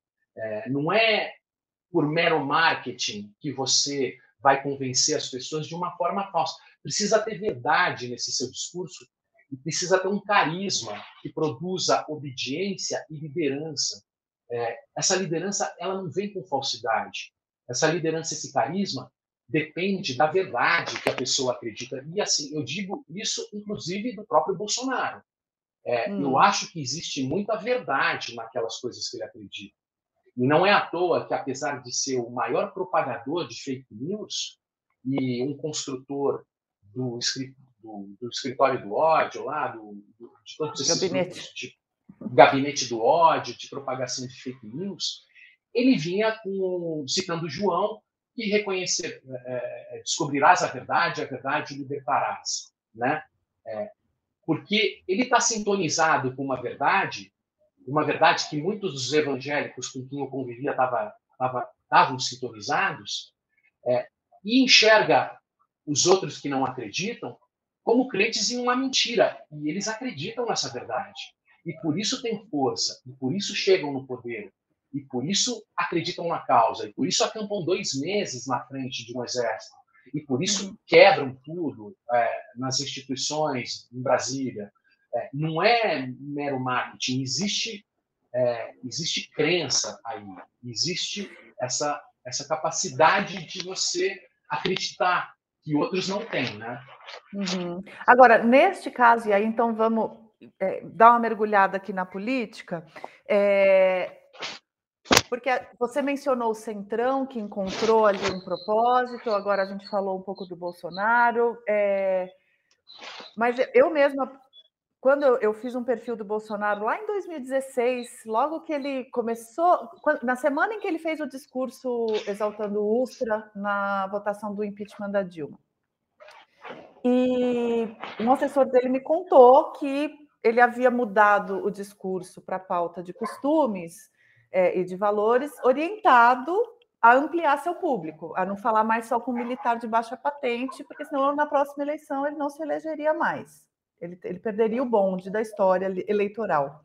não é por mero marketing que você vai convencer as pessoas de uma forma falsa precisa ter verdade nesse seu discurso e precisa ter um carisma que produza obediência e liderança. É, essa liderança ela não vem com falsidade. Essa liderança, esse carisma, depende da verdade que a pessoa acredita. E assim, eu digo isso inclusive do próprio Bolsonaro. É, hum. Eu acho que existe muita verdade naquelas coisas que ele acredita. E não é à toa que, apesar de ser o maior propagador de fake news e um construtor do, do, do escritório do ódio lá, do, do de todos esses gabinete. de gabinete do ódio, de propagação de fake news, ele vinha com, citando João, que reconhecer, é, é, descobrirás a verdade, a verdade libertarás, né? É, porque ele está sintonizado com uma verdade, uma verdade que muitos dos evangélicos com quem eu convivia estavam sintonizados, é, e enxerga os outros que não acreditam como crentes em uma mentira. E eles acreditam nessa verdade. E por isso têm força, e por isso chegam no poder, e por isso acreditam na causa, e por isso acampam dois meses na frente de um exército, e por isso uhum. quebram tudo é, nas instituições em Brasília. É, não é mero marketing, existe, é, existe crença aí, existe essa, essa capacidade de você acreditar que outros não têm, né? Uhum. Agora, neste caso, e aí então vamos é, dar uma mergulhada aqui na política, é, porque você mencionou o Centrão, que encontrou ali um propósito, agora a gente falou um pouco do Bolsonaro, é, mas eu mesma, quando eu, fiz um perfil do Bolsonaro lá em 2016, logo que ele começou, na semana em que ele fez o discurso exaltando o Ustra na votação do impeachment da Dilma. E um assessor dele me contou que ele havia mudado o discurso para a pauta de costumes é, e de valores, orientado a ampliar seu público, a não falar mais só com militar de baixa patente, porque senão na próxima eleição ele não se elegeria mais. Ele, ele perderia o bonde da história eleitoral.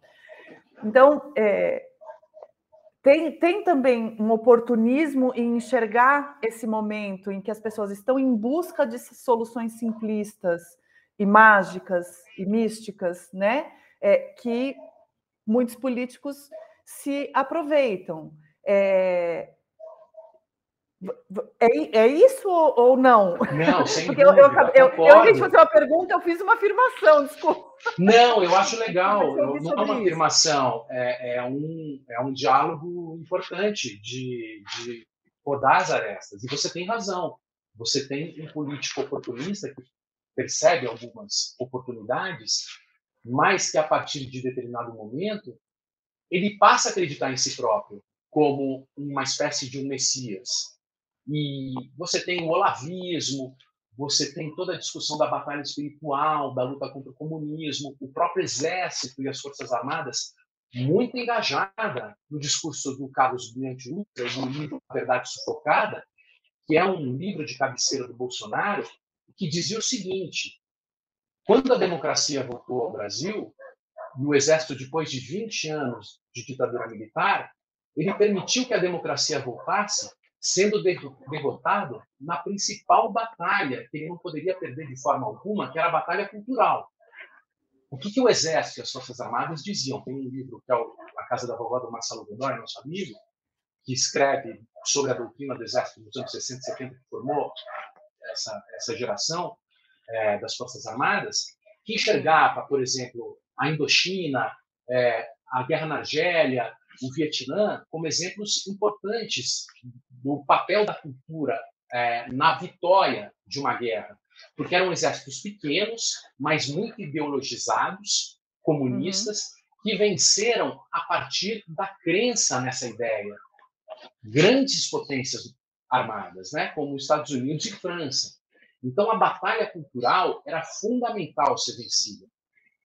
Então, é, tem, tem também um oportunismo em enxergar esse momento em que as pessoas estão em busca de soluções simplistas e mágicas e místicas, né? É, que muitos políticos se aproveitam. É, é, é isso ou não? Não, sem Porque dúvida, eu, eu, eu, eu, eu fazer uma pergunta, eu fiz uma afirmação, desculpa. Não, eu acho legal. não é uma isso. afirmação, é, é, um, é um diálogo importante de, de rodar as arestas. E você tem razão. Você tem um político oportunista que percebe algumas oportunidades, mas que a partir de determinado momento ele passa a acreditar em si próprio como uma espécie de um messias. E você tem o olavismo, você tem toda a discussão da batalha espiritual, da luta contra o comunismo, o próprio exército e as forças armadas muito engajada no discurso do Carlos Brilhante Ultra, no livro A Verdade Sufocada, que é um livro de cabeceira do Bolsonaro, que dizia o seguinte: quando a democracia voltou ao Brasil, no exército, depois de 20 anos de ditadura militar, ele permitiu que a democracia voltasse, sendo derrotado na principal batalha, que ele não poderia perder de forma alguma, que era a batalha cultural. O que, que o Exército e as Forças Armadas diziam? Tem um livro que é A Casa da Vovó, do Marcelo Godoy, nosso amigo, que escreve sobre a doutrina do Exército dos anos 60 e 70, que formou essa, essa geração é, das Forças Armadas, que enxergava, por exemplo, a Indochina, é, a Guerra na Argélia, o Vietnã, como exemplos importantes do papel da cultura é, na vitória de uma guerra porque eram exércitos pequenos, mas muito ideologizados, comunistas, uhum. que venceram a partir da crença nessa ideia. Grandes potências armadas, né, como os Estados Unidos e França. Então, a batalha cultural era fundamental ser vencida.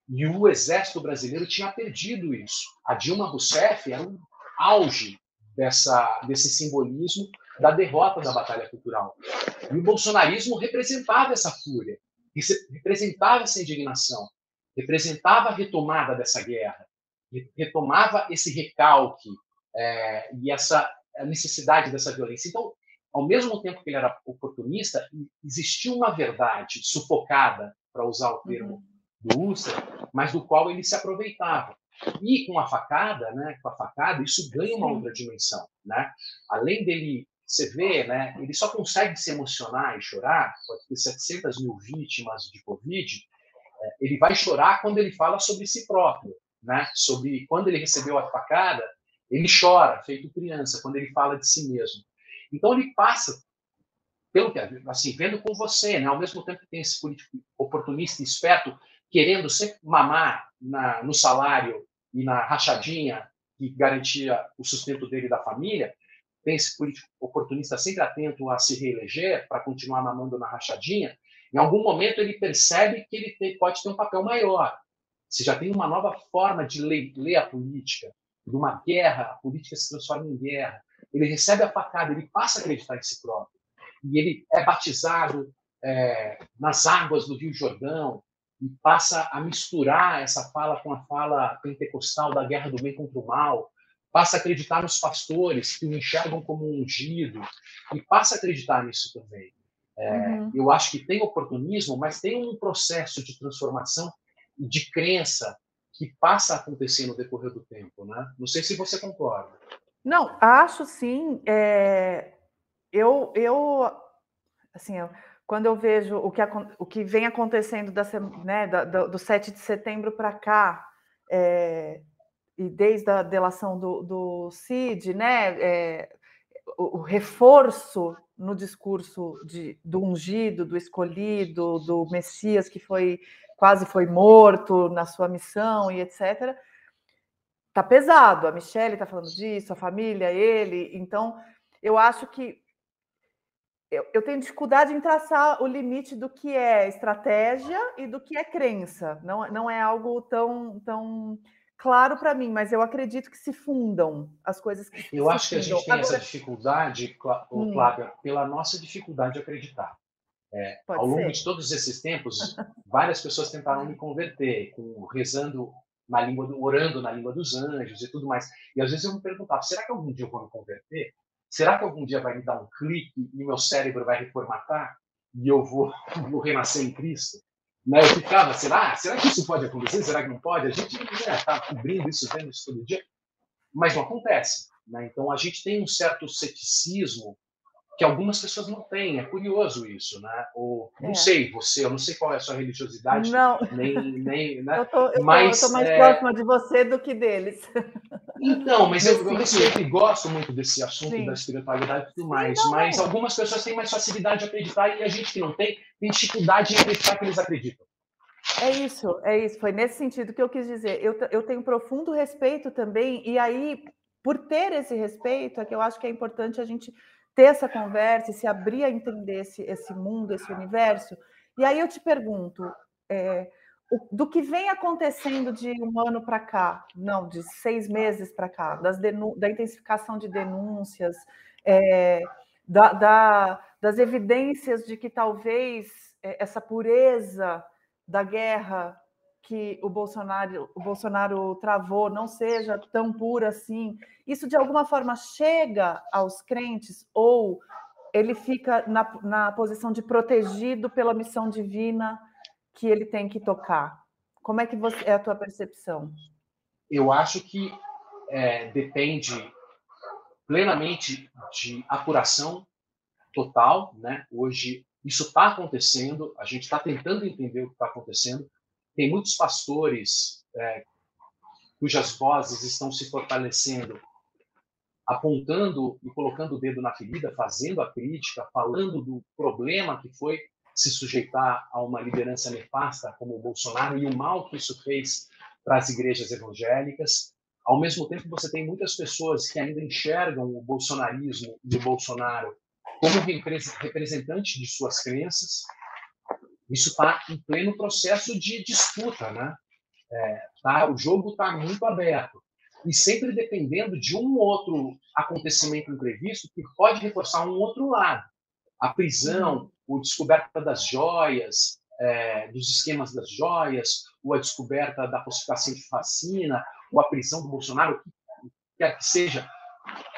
E o exército brasileiro tinha perdido isso. A Dilma Rousseff era um auge dessa, desse simbolismo da derrota da batalha cultural. E o bolsonarismo representava essa fúria, representava essa indignação, representava a retomada dessa guerra, retomava esse recalque é, e essa necessidade dessa violência. Então, ao mesmo tempo que ele era oportunista, existia uma verdade sufocada, para usar o termo uhum. do Ustra, mas do qual ele se aproveitava. E com a facada, né, com a facada, isso ganha uma outra dimensão, né? Além dele você vê, né, ele só consegue se emocionar e chorar, pode ter 700 mil vítimas de Covid, é, ele vai chorar quando ele fala sobre si próprio, né, sobre quando ele recebeu a facada, ele chora, feito criança, quando ele fala de si mesmo. Então ele passa, pelo que assim, vendo com você, né, ao mesmo tempo que tem esse político oportunista e esperto, querendo sempre mamar na, no salário e na rachadinha que garantia o sustento dele e da família, tem esse político oportunista sempre atento a se reeleger para continuar mamando na rachadinha, em algum momento ele percebe que ele tem, pode ter um papel maior. Você já tem uma nova forma de ler, ler a política, de uma guerra, a política se transforma em guerra. Ele recebe a facada, ele passa a acreditar em si próprio. E ele é batizado é, nas águas do Rio Jordão e passa a misturar essa fala com a fala pentecostal da guerra do bem contra o mal, passa a acreditar nos pastores que o enxergam como um ungido e passa a acreditar nisso também. É, uhum. Eu acho que tem oportunismo, mas tem um processo de transformação e de crença que passa a acontecer no decorrer do tempo, né? Não sei se você concorda. Não, acho sim. É... Eu, eu, assim, eu, quando eu vejo o que, o que vem acontecendo da, né, da, do 7 de setembro para cá, é, e desde a delação do, do Cid, né, é, o, o, reforço no discurso de, do ungido, do escolhido, do Messias que foi quase foi morto na sua missão e etc. Tá pesado. A Michelle está falando disso, a família, ele. Então, eu acho que eu, eu tenho dificuldade em traçar o limite do que é estratégia e do que é crença. Não, não é algo tão, tão claro para mim, mas eu acredito que se fundam as coisas que Eu acho que a gente tem Agora... essa dificuldade, hum. Flávia, pela nossa dificuldade de acreditar. É, ao longo ser. de todos esses tempos, várias pessoas tentaram me converter, com, rezando na língua do, orando na língua dos anjos e tudo mais. E às vezes eu me perguntava: será que algum dia eu vou me converter? Será que algum dia vai me dar um clique e meu cérebro vai reformatar e eu vou, vou renascer em Cristo? Né? Eu ficava, será? Será que isso pode acontecer? Será que não pode? A gente está né, tá cobrindo isso, vendo isso todo dia, mas não acontece. Né? Então a gente tem um certo ceticismo que algumas pessoas não têm. É curioso isso, né? Ou, não é. sei, você, eu não sei qual é a sua religiosidade. Não. Nem, nem, né? Eu tô, eu mas, tô, eu tô mais é... próxima de você do que deles. Então, mas eu, eu respeito e gosto muito desse assunto Sim. da espiritualidade e tudo mais. Sim, mas algumas pessoas têm mais facilidade de acreditar e a gente que não tem, tem dificuldade em acreditar que eles acreditam. É isso, é isso. Foi nesse sentido que eu quis dizer. Eu, eu tenho profundo respeito também, e aí por ter esse respeito, é que eu acho que é importante a gente ter essa conversa e se abrir a entender esse, esse mundo, esse universo. E aí eu te pergunto, é, do que vem acontecendo de um ano para cá, não, de seis meses para cá, das da intensificação de denúncias, é, da, da, das evidências de que talvez é, essa pureza da guerra que o Bolsonaro, o Bolsonaro travou não seja tão pura assim, isso de alguma forma chega aos crentes ou ele fica na, na posição de protegido pela missão divina que ele tem que tocar? Como é que você, é a tua percepção? Eu acho que é, depende plenamente de apuração total, né? Hoje isso está acontecendo, a gente está tentando entender o que está acontecendo. Tem muitos pastores é, cujas vozes estão se fortalecendo, apontando e colocando o dedo na ferida, fazendo a crítica, falando do problema que foi se sujeitar a uma liderança nefasta como o Bolsonaro e o mal que isso fez para as igrejas evangélicas. Ao mesmo tempo, você tem muitas pessoas que ainda enxergam o bolsonarismo e o Bolsonaro como representante de suas crenças. Isso está em pleno processo de disputa, né? É, tá, o jogo está muito aberto e sempre dependendo de um outro acontecimento imprevisto que pode reforçar um outro lado. A prisão, o descoberta das joias, é, dos esquemas das joias, ou a descoberta da falsificação de vacina, ou a prisão do Bolsonaro, quer que seja,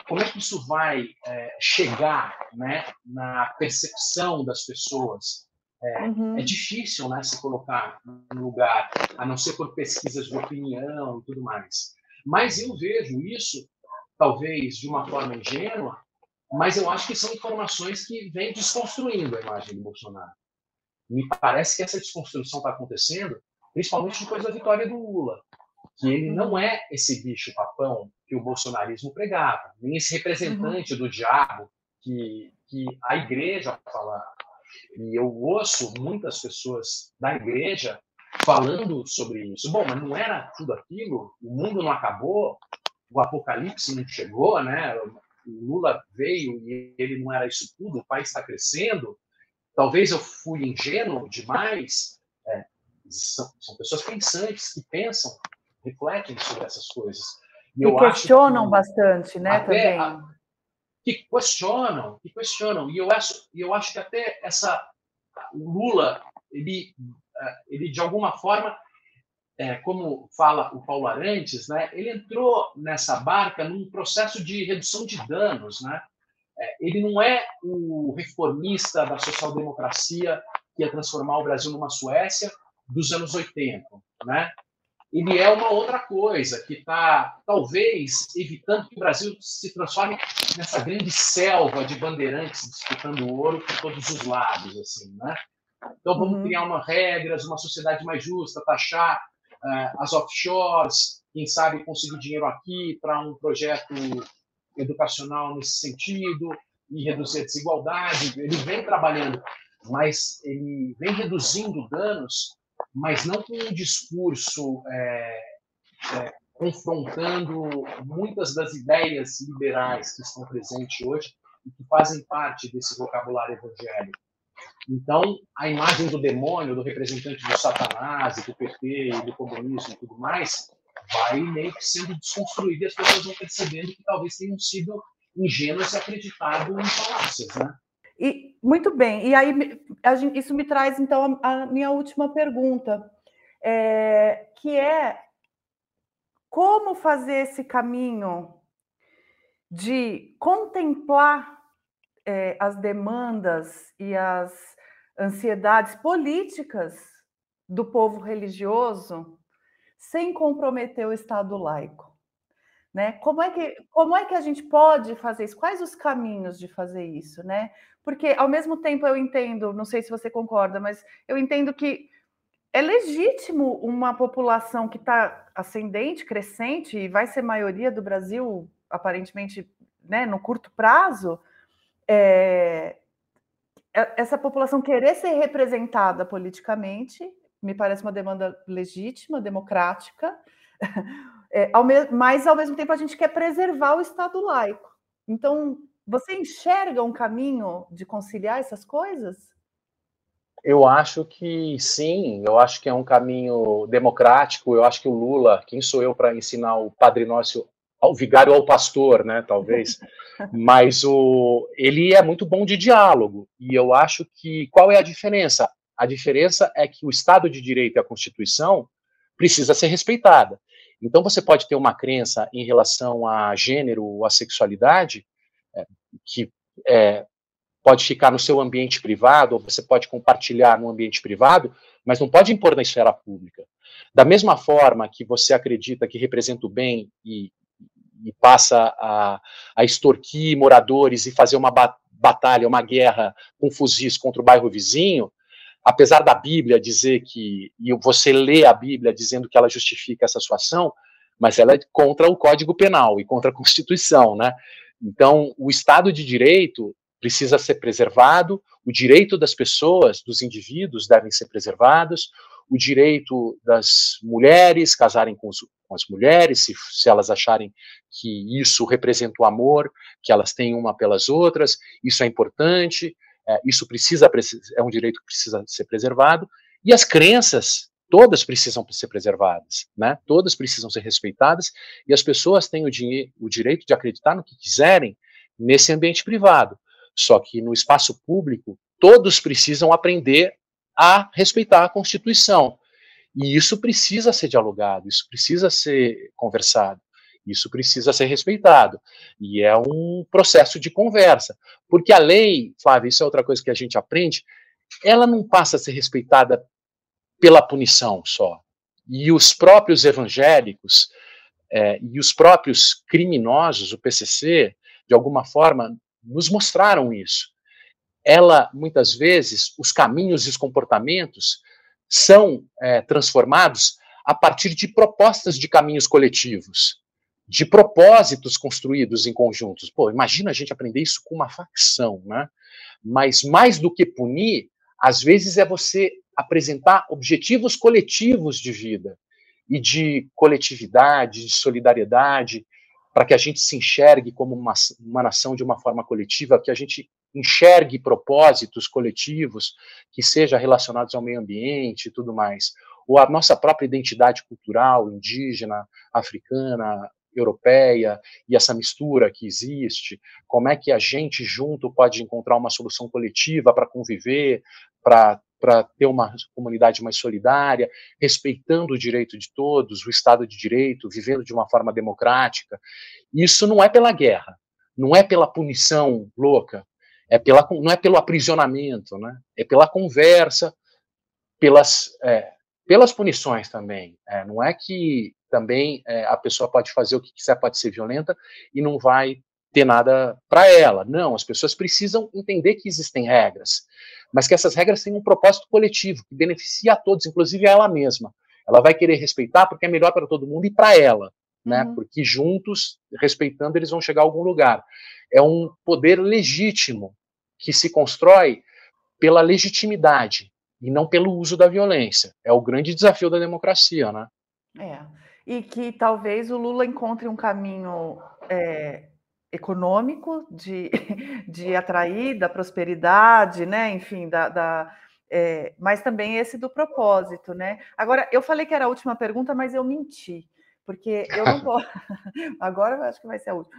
como é que isso vai é, chegar né, na percepção das pessoas? É, uhum. é, difícil né, se colocar no lugar, a não ser por pesquisas de opinião e tudo mais. Mas eu vejo isso, talvez de uma forma ingênua, mas eu acho que são informações que vêm desconstruindo a imagem do Bolsonaro. Me parece que essa desconstrução está acontecendo, principalmente depois da vitória do Lula, que ele não é esse bicho papão que o bolsonarismo pregava, nem esse representante uhum. do diabo que, que a igreja fala. E eu ouço muitas pessoas da igreja falando sobre isso. Bom, mas não era tudo aquilo? O mundo não acabou? O apocalipse não chegou, né? o Lula veio e ele não era isso tudo, o país está crescendo. Talvez eu fui ingênuo demais. É, são, são, pessoas pensantes que pensam, refletem sobre essas coisas. E, e questionam que, bastante, né? Também. A, que questionam, que questionam. E eu acho, eu acho que até essa o Lula, ele, é, ele de alguma forma é, como fala o Paulo Arantes, né, ele entrou nessa barca num processo de redução de danos. Né? É, ele não é o reformista da social-democracia que ia transformar o Brasil numa Suécia dos anos 80. Né? Ele é uma outra coisa que está, talvez, evitando que o Brasil se transforme nessa grande selva de bandeirantes disputando ouro por todos os lados. Assim, né? Então, vamos uhum. criar uma regras, uma sociedade mais justa, taxar uh, as offshores, quem sabe conseguir dinheiro aqui para um projeto educacional nesse sentido e reduzir a desigualdade. Ele vem trabalhando, mas ele vem reduzindo danos, mas não com um discurso é, é, confrontando muitas das ideias liberais que estão presentes hoje e que fazem parte desse vocabulário evangélico. Então, a imagem do demônio, do representante do Satanás, do PT, do comunismo e tudo mais, vai meio que sendo desconstruída e as pessoas vão percebendo que talvez tenham sido ingênuas e acreditado em falácias, né? E, muito bem, e aí gente, isso me traz, então, a minha última pergunta, é, que é como fazer esse caminho de contemplar é, as demandas e as ansiedades políticas do povo religioso sem comprometer o Estado laico. Né? Como, é que, como é que a gente pode fazer isso? Quais os caminhos de fazer isso? Né? Porque, ao mesmo tempo, eu entendo, não sei se você concorda, mas eu entendo que é legítimo uma população que está ascendente, crescente, e vai ser maioria do Brasil, aparentemente, né, no curto prazo, é, essa população querer ser representada politicamente, me parece uma demanda legítima, democrática. é, ao mas ao mesmo tempo a gente quer preservar o Estado laico. Então, você enxerga um caminho de conciliar essas coisas? Eu acho que sim, eu acho que é um caminho democrático. Eu acho que o Lula, quem sou eu para ensinar o Padre Nosso ao vigário ou ao pastor, né? Talvez, mas o ele é muito bom de diálogo. E eu acho que qual é a diferença? A diferença é que o Estado de Direito e a Constituição precisa ser respeitada. Então você pode ter uma crença em relação a gênero ou a sexualidade é, que é, pode ficar no seu ambiente privado, ou você pode compartilhar no ambiente privado, mas não pode impor na esfera pública. Da mesma forma que você acredita que representa o bem e, e passa a, a, extorquir moradores e fazer uma batalha, uma guerra com fuzis contra o bairro vizinho, apesar da Bíblia dizer que, e você lê a Bíblia dizendo que ela justifica essa sua ação, mas ela é contra o Código Penal e contra a Constituição, né? Então, o Estado de Direito precisa ser preservado, o direito das pessoas, dos indivíduos devem ser preservados, o direito das mulheres casarem com, os, com as mulheres, se, se, elas acharem que isso representa o amor, que elas têm uma pelas outras, isso é importante, é, isso precisa é um direito que precisa ser preservado e as crenças todas precisam ser preservadas, né? Todas precisam ser respeitadas e as pessoas têm o, o direito de acreditar no que quiserem nesse ambiente privado. Só que no espaço público todos precisam aprender a respeitar a Constituição. E isso precisa ser dialogado, isso precisa ser conversado. Isso precisa ser respeitado. E é um processo de conversa. Porque a lei, Flávio, isso é outra coisa que a gente aprende, ela não passa a ser respeitada pela punição só. E os próprios evangélicos é, e os próprios criminosos, o PCC, de alguma forma, nos mostraram isso. Ela, muitas vezes, os caminhos e os comportamentos são é, transformados a partir de propostas de caminhos coletivos de propósitos construídos em conjuntos. Pô, imagina a gente aprender isso com uma facção, né? Mas mais do que punir, às vezes é você apresentar objetivos coletivos de vida e de coletividade, de solidariedade, para que a gente se enxergue como uma, uma nação de uma forma coletiva, que a gente enxergue propósitos coletivos que sejam relacionados ao meio ambiente e tudo mais ou a nossa própria identidade cultural, indígena, africana, europeia e essa mistura que existe, como é que a gente junto pode encontrar uma solução coletiva para conviver, para para ter uma comunidade mais solidária, respeitando o direito de todos, o Estado de Direito, vivendo de uma forma democrática. Isso não é pela guerra, não é pela punição louca, é pela, não é pelo aprisionamento, né? é pela conversa, pelas, é, pelas punições também. É, não é que também é, a pessoa pode fazer o que quiser, pode ser violenta e não vai ter nada para ela. Não, as pessoas precisam entender que existem regras, mas que essas regras têm um propósito coletivo que beneficia a todos, inclusive a ela mesma. Ela vai querer respeitar porque é melhor para todo mundo e para ela, né? Uhum. Porque juntos, respeitando, eles vão chegar a algum lugar. É um poder legítimo que se constrói pela legitimidade e não pelo uso da violência. É o grande desafio da democracia, né? É e que talvez o Lula encontre um caminho é, econômico de, de atrair da prosperidade, né? Enfim, da, da é, mas também esse do propósito, né? Agora, eu falei que era a última pergunta, mas eu menti, porque eu não posso. Agora eu acho que vai ser a última.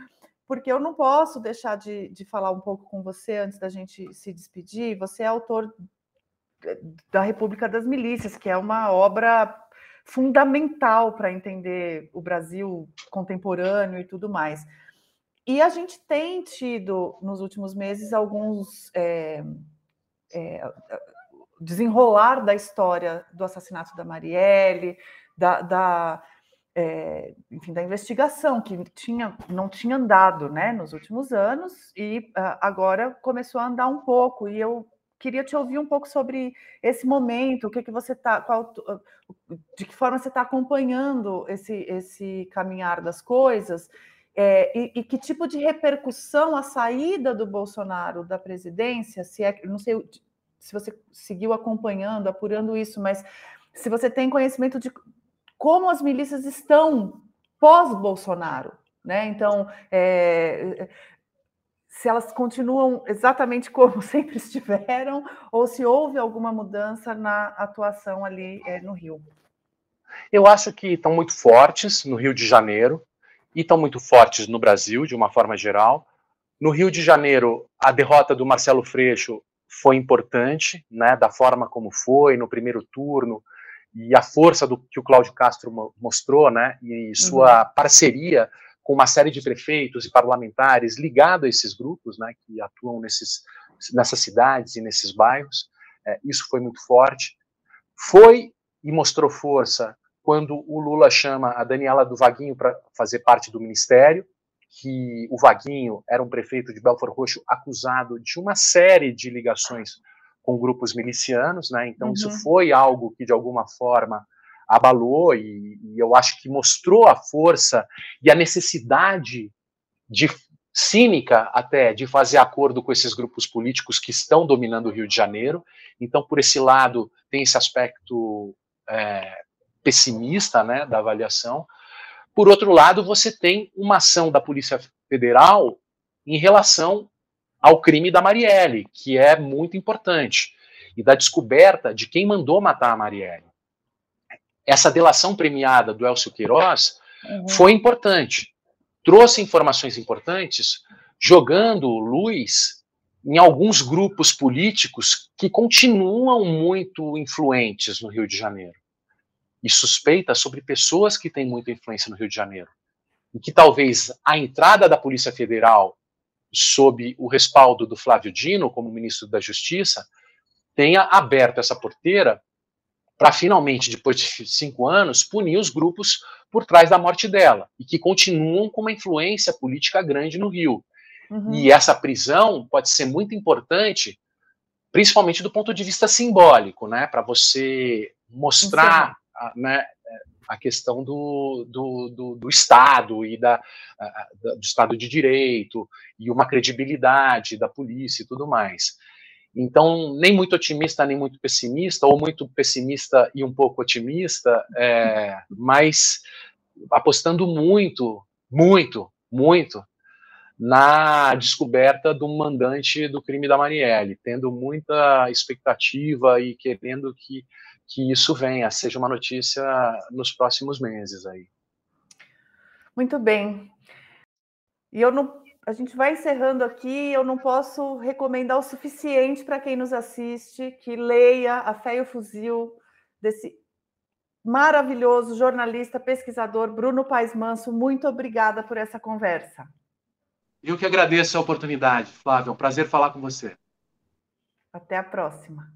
Porque eu não posso deixar de, de falar um pouco com você antes da gente se despedir. Você é autor da República das Milícias, que é uma obra fundamental para entender o Brasil contemporâneo e tudo mais. E a gente tem tido nos últimos meses alguns é, é, desenrolar da história do assassinato da Marielle, da, da é, enfim, da investigação que tinha, não tinha andado né, nos últimos anos e uh, agora começou a andar um pouco. E eu queria te ouvir um pouco sobre esse momento, o que, que você está, de que forma você está acompanhando esse, esse caminhar das coisas, é, e, e, que tipo de repercussão a saída do Bolsonaro da presidência, se é, não sei se você seguiu acompanhando, apurando isso, mas se você tem conhecimento de como as milícias estão pós-Bolsonaro, né? Então, é, se elas continuam exatamente como sempre estiveram, ou se houve alguma mudança na atuação ali é, no Rio. Eu acho que estão muito fortes no Rio de Janeiro e estão muito fortes no Brasil, de uma forma geral. No Rio de Janeiro, a derrota do Marcelo Freixo foi importante, né, da forma como foi no primeiro turno e a força do que o Cláudio Castro mostrou, né, e sua uhum. parceria com uma série de prefeitos e parlamentares ligados a esses grupos, né, que atuam nesses, nessas cidades e nesses bairros. É, isso foi muito forte. Foi e mostrou força quando o Lula chama a Daniela do Vaguinho para fazer parte do ministério, que o Vaguinho era um prefeito de Belfort Roxo acusado de uma série de ligações com grupos milicianos, né? Então uhum. isso foi algo que de alguma forma abalou e, e, eu acho que mostrou a força e a necessidade de cínica até de fazer acordo com esses grupos políticos que estão dominando o Rio de Janeiro. Então por esse lado tem esse aspecto é, pessimista né, da avaliação. Por outro lado, você tem uma ação da Polícia Federal em relação ao crime da Marielle, que é muito importante, e da descoberta de quem mandou matar a Marielle. Essa delação premiada do Elcio Queiroz uhum. foi importante, trouxe informações importantes, jogando luz em alguns grupos políticos que continuam muito influentes no Rio de Janeiro e suspeita sobre pessoas que têm muita influência no Rio de Janeiro. E que talvez a entrada da Polícia Federal sob o respaldo do Flávio Dino como ministro da Justiça tenha aberto essa porteira para finalmente, depois de cinco anos, punir os grupos por trás da morte dela e que continuam com uma influência política grande no Rio. Uhum. E essa prisão pode ser muito importante, principalmente do ponto de vista simbólico, né, para você mostrar a, né, a questão do, do, do, do Estado e da, a, do Estado de Direito e uma credibilidade da polícia e tudo mais. Então, nem muito otimista, nem muito pessimista, ou muito pessimista e um pouco otimista, é, mas apostando muito, muito, muito na descoberta do mandante do crime da Marielle, tendo muita expectativa e querendo que que isso venha, seja uma notícia nos próximos meses aí. Muito bem. E eu não, a gente vai encerrando aqui, eu não posso recomendar o suficiente para quem nos assiste que leia A Fé e o Fuzil desse maravilhoso jornalista, pesquisador Bruno Paes Manso. Muito obrigada por essa conversa. Eu que agradeço a oportunidade, Flávio. É um prazer falar com você. Até a próxima.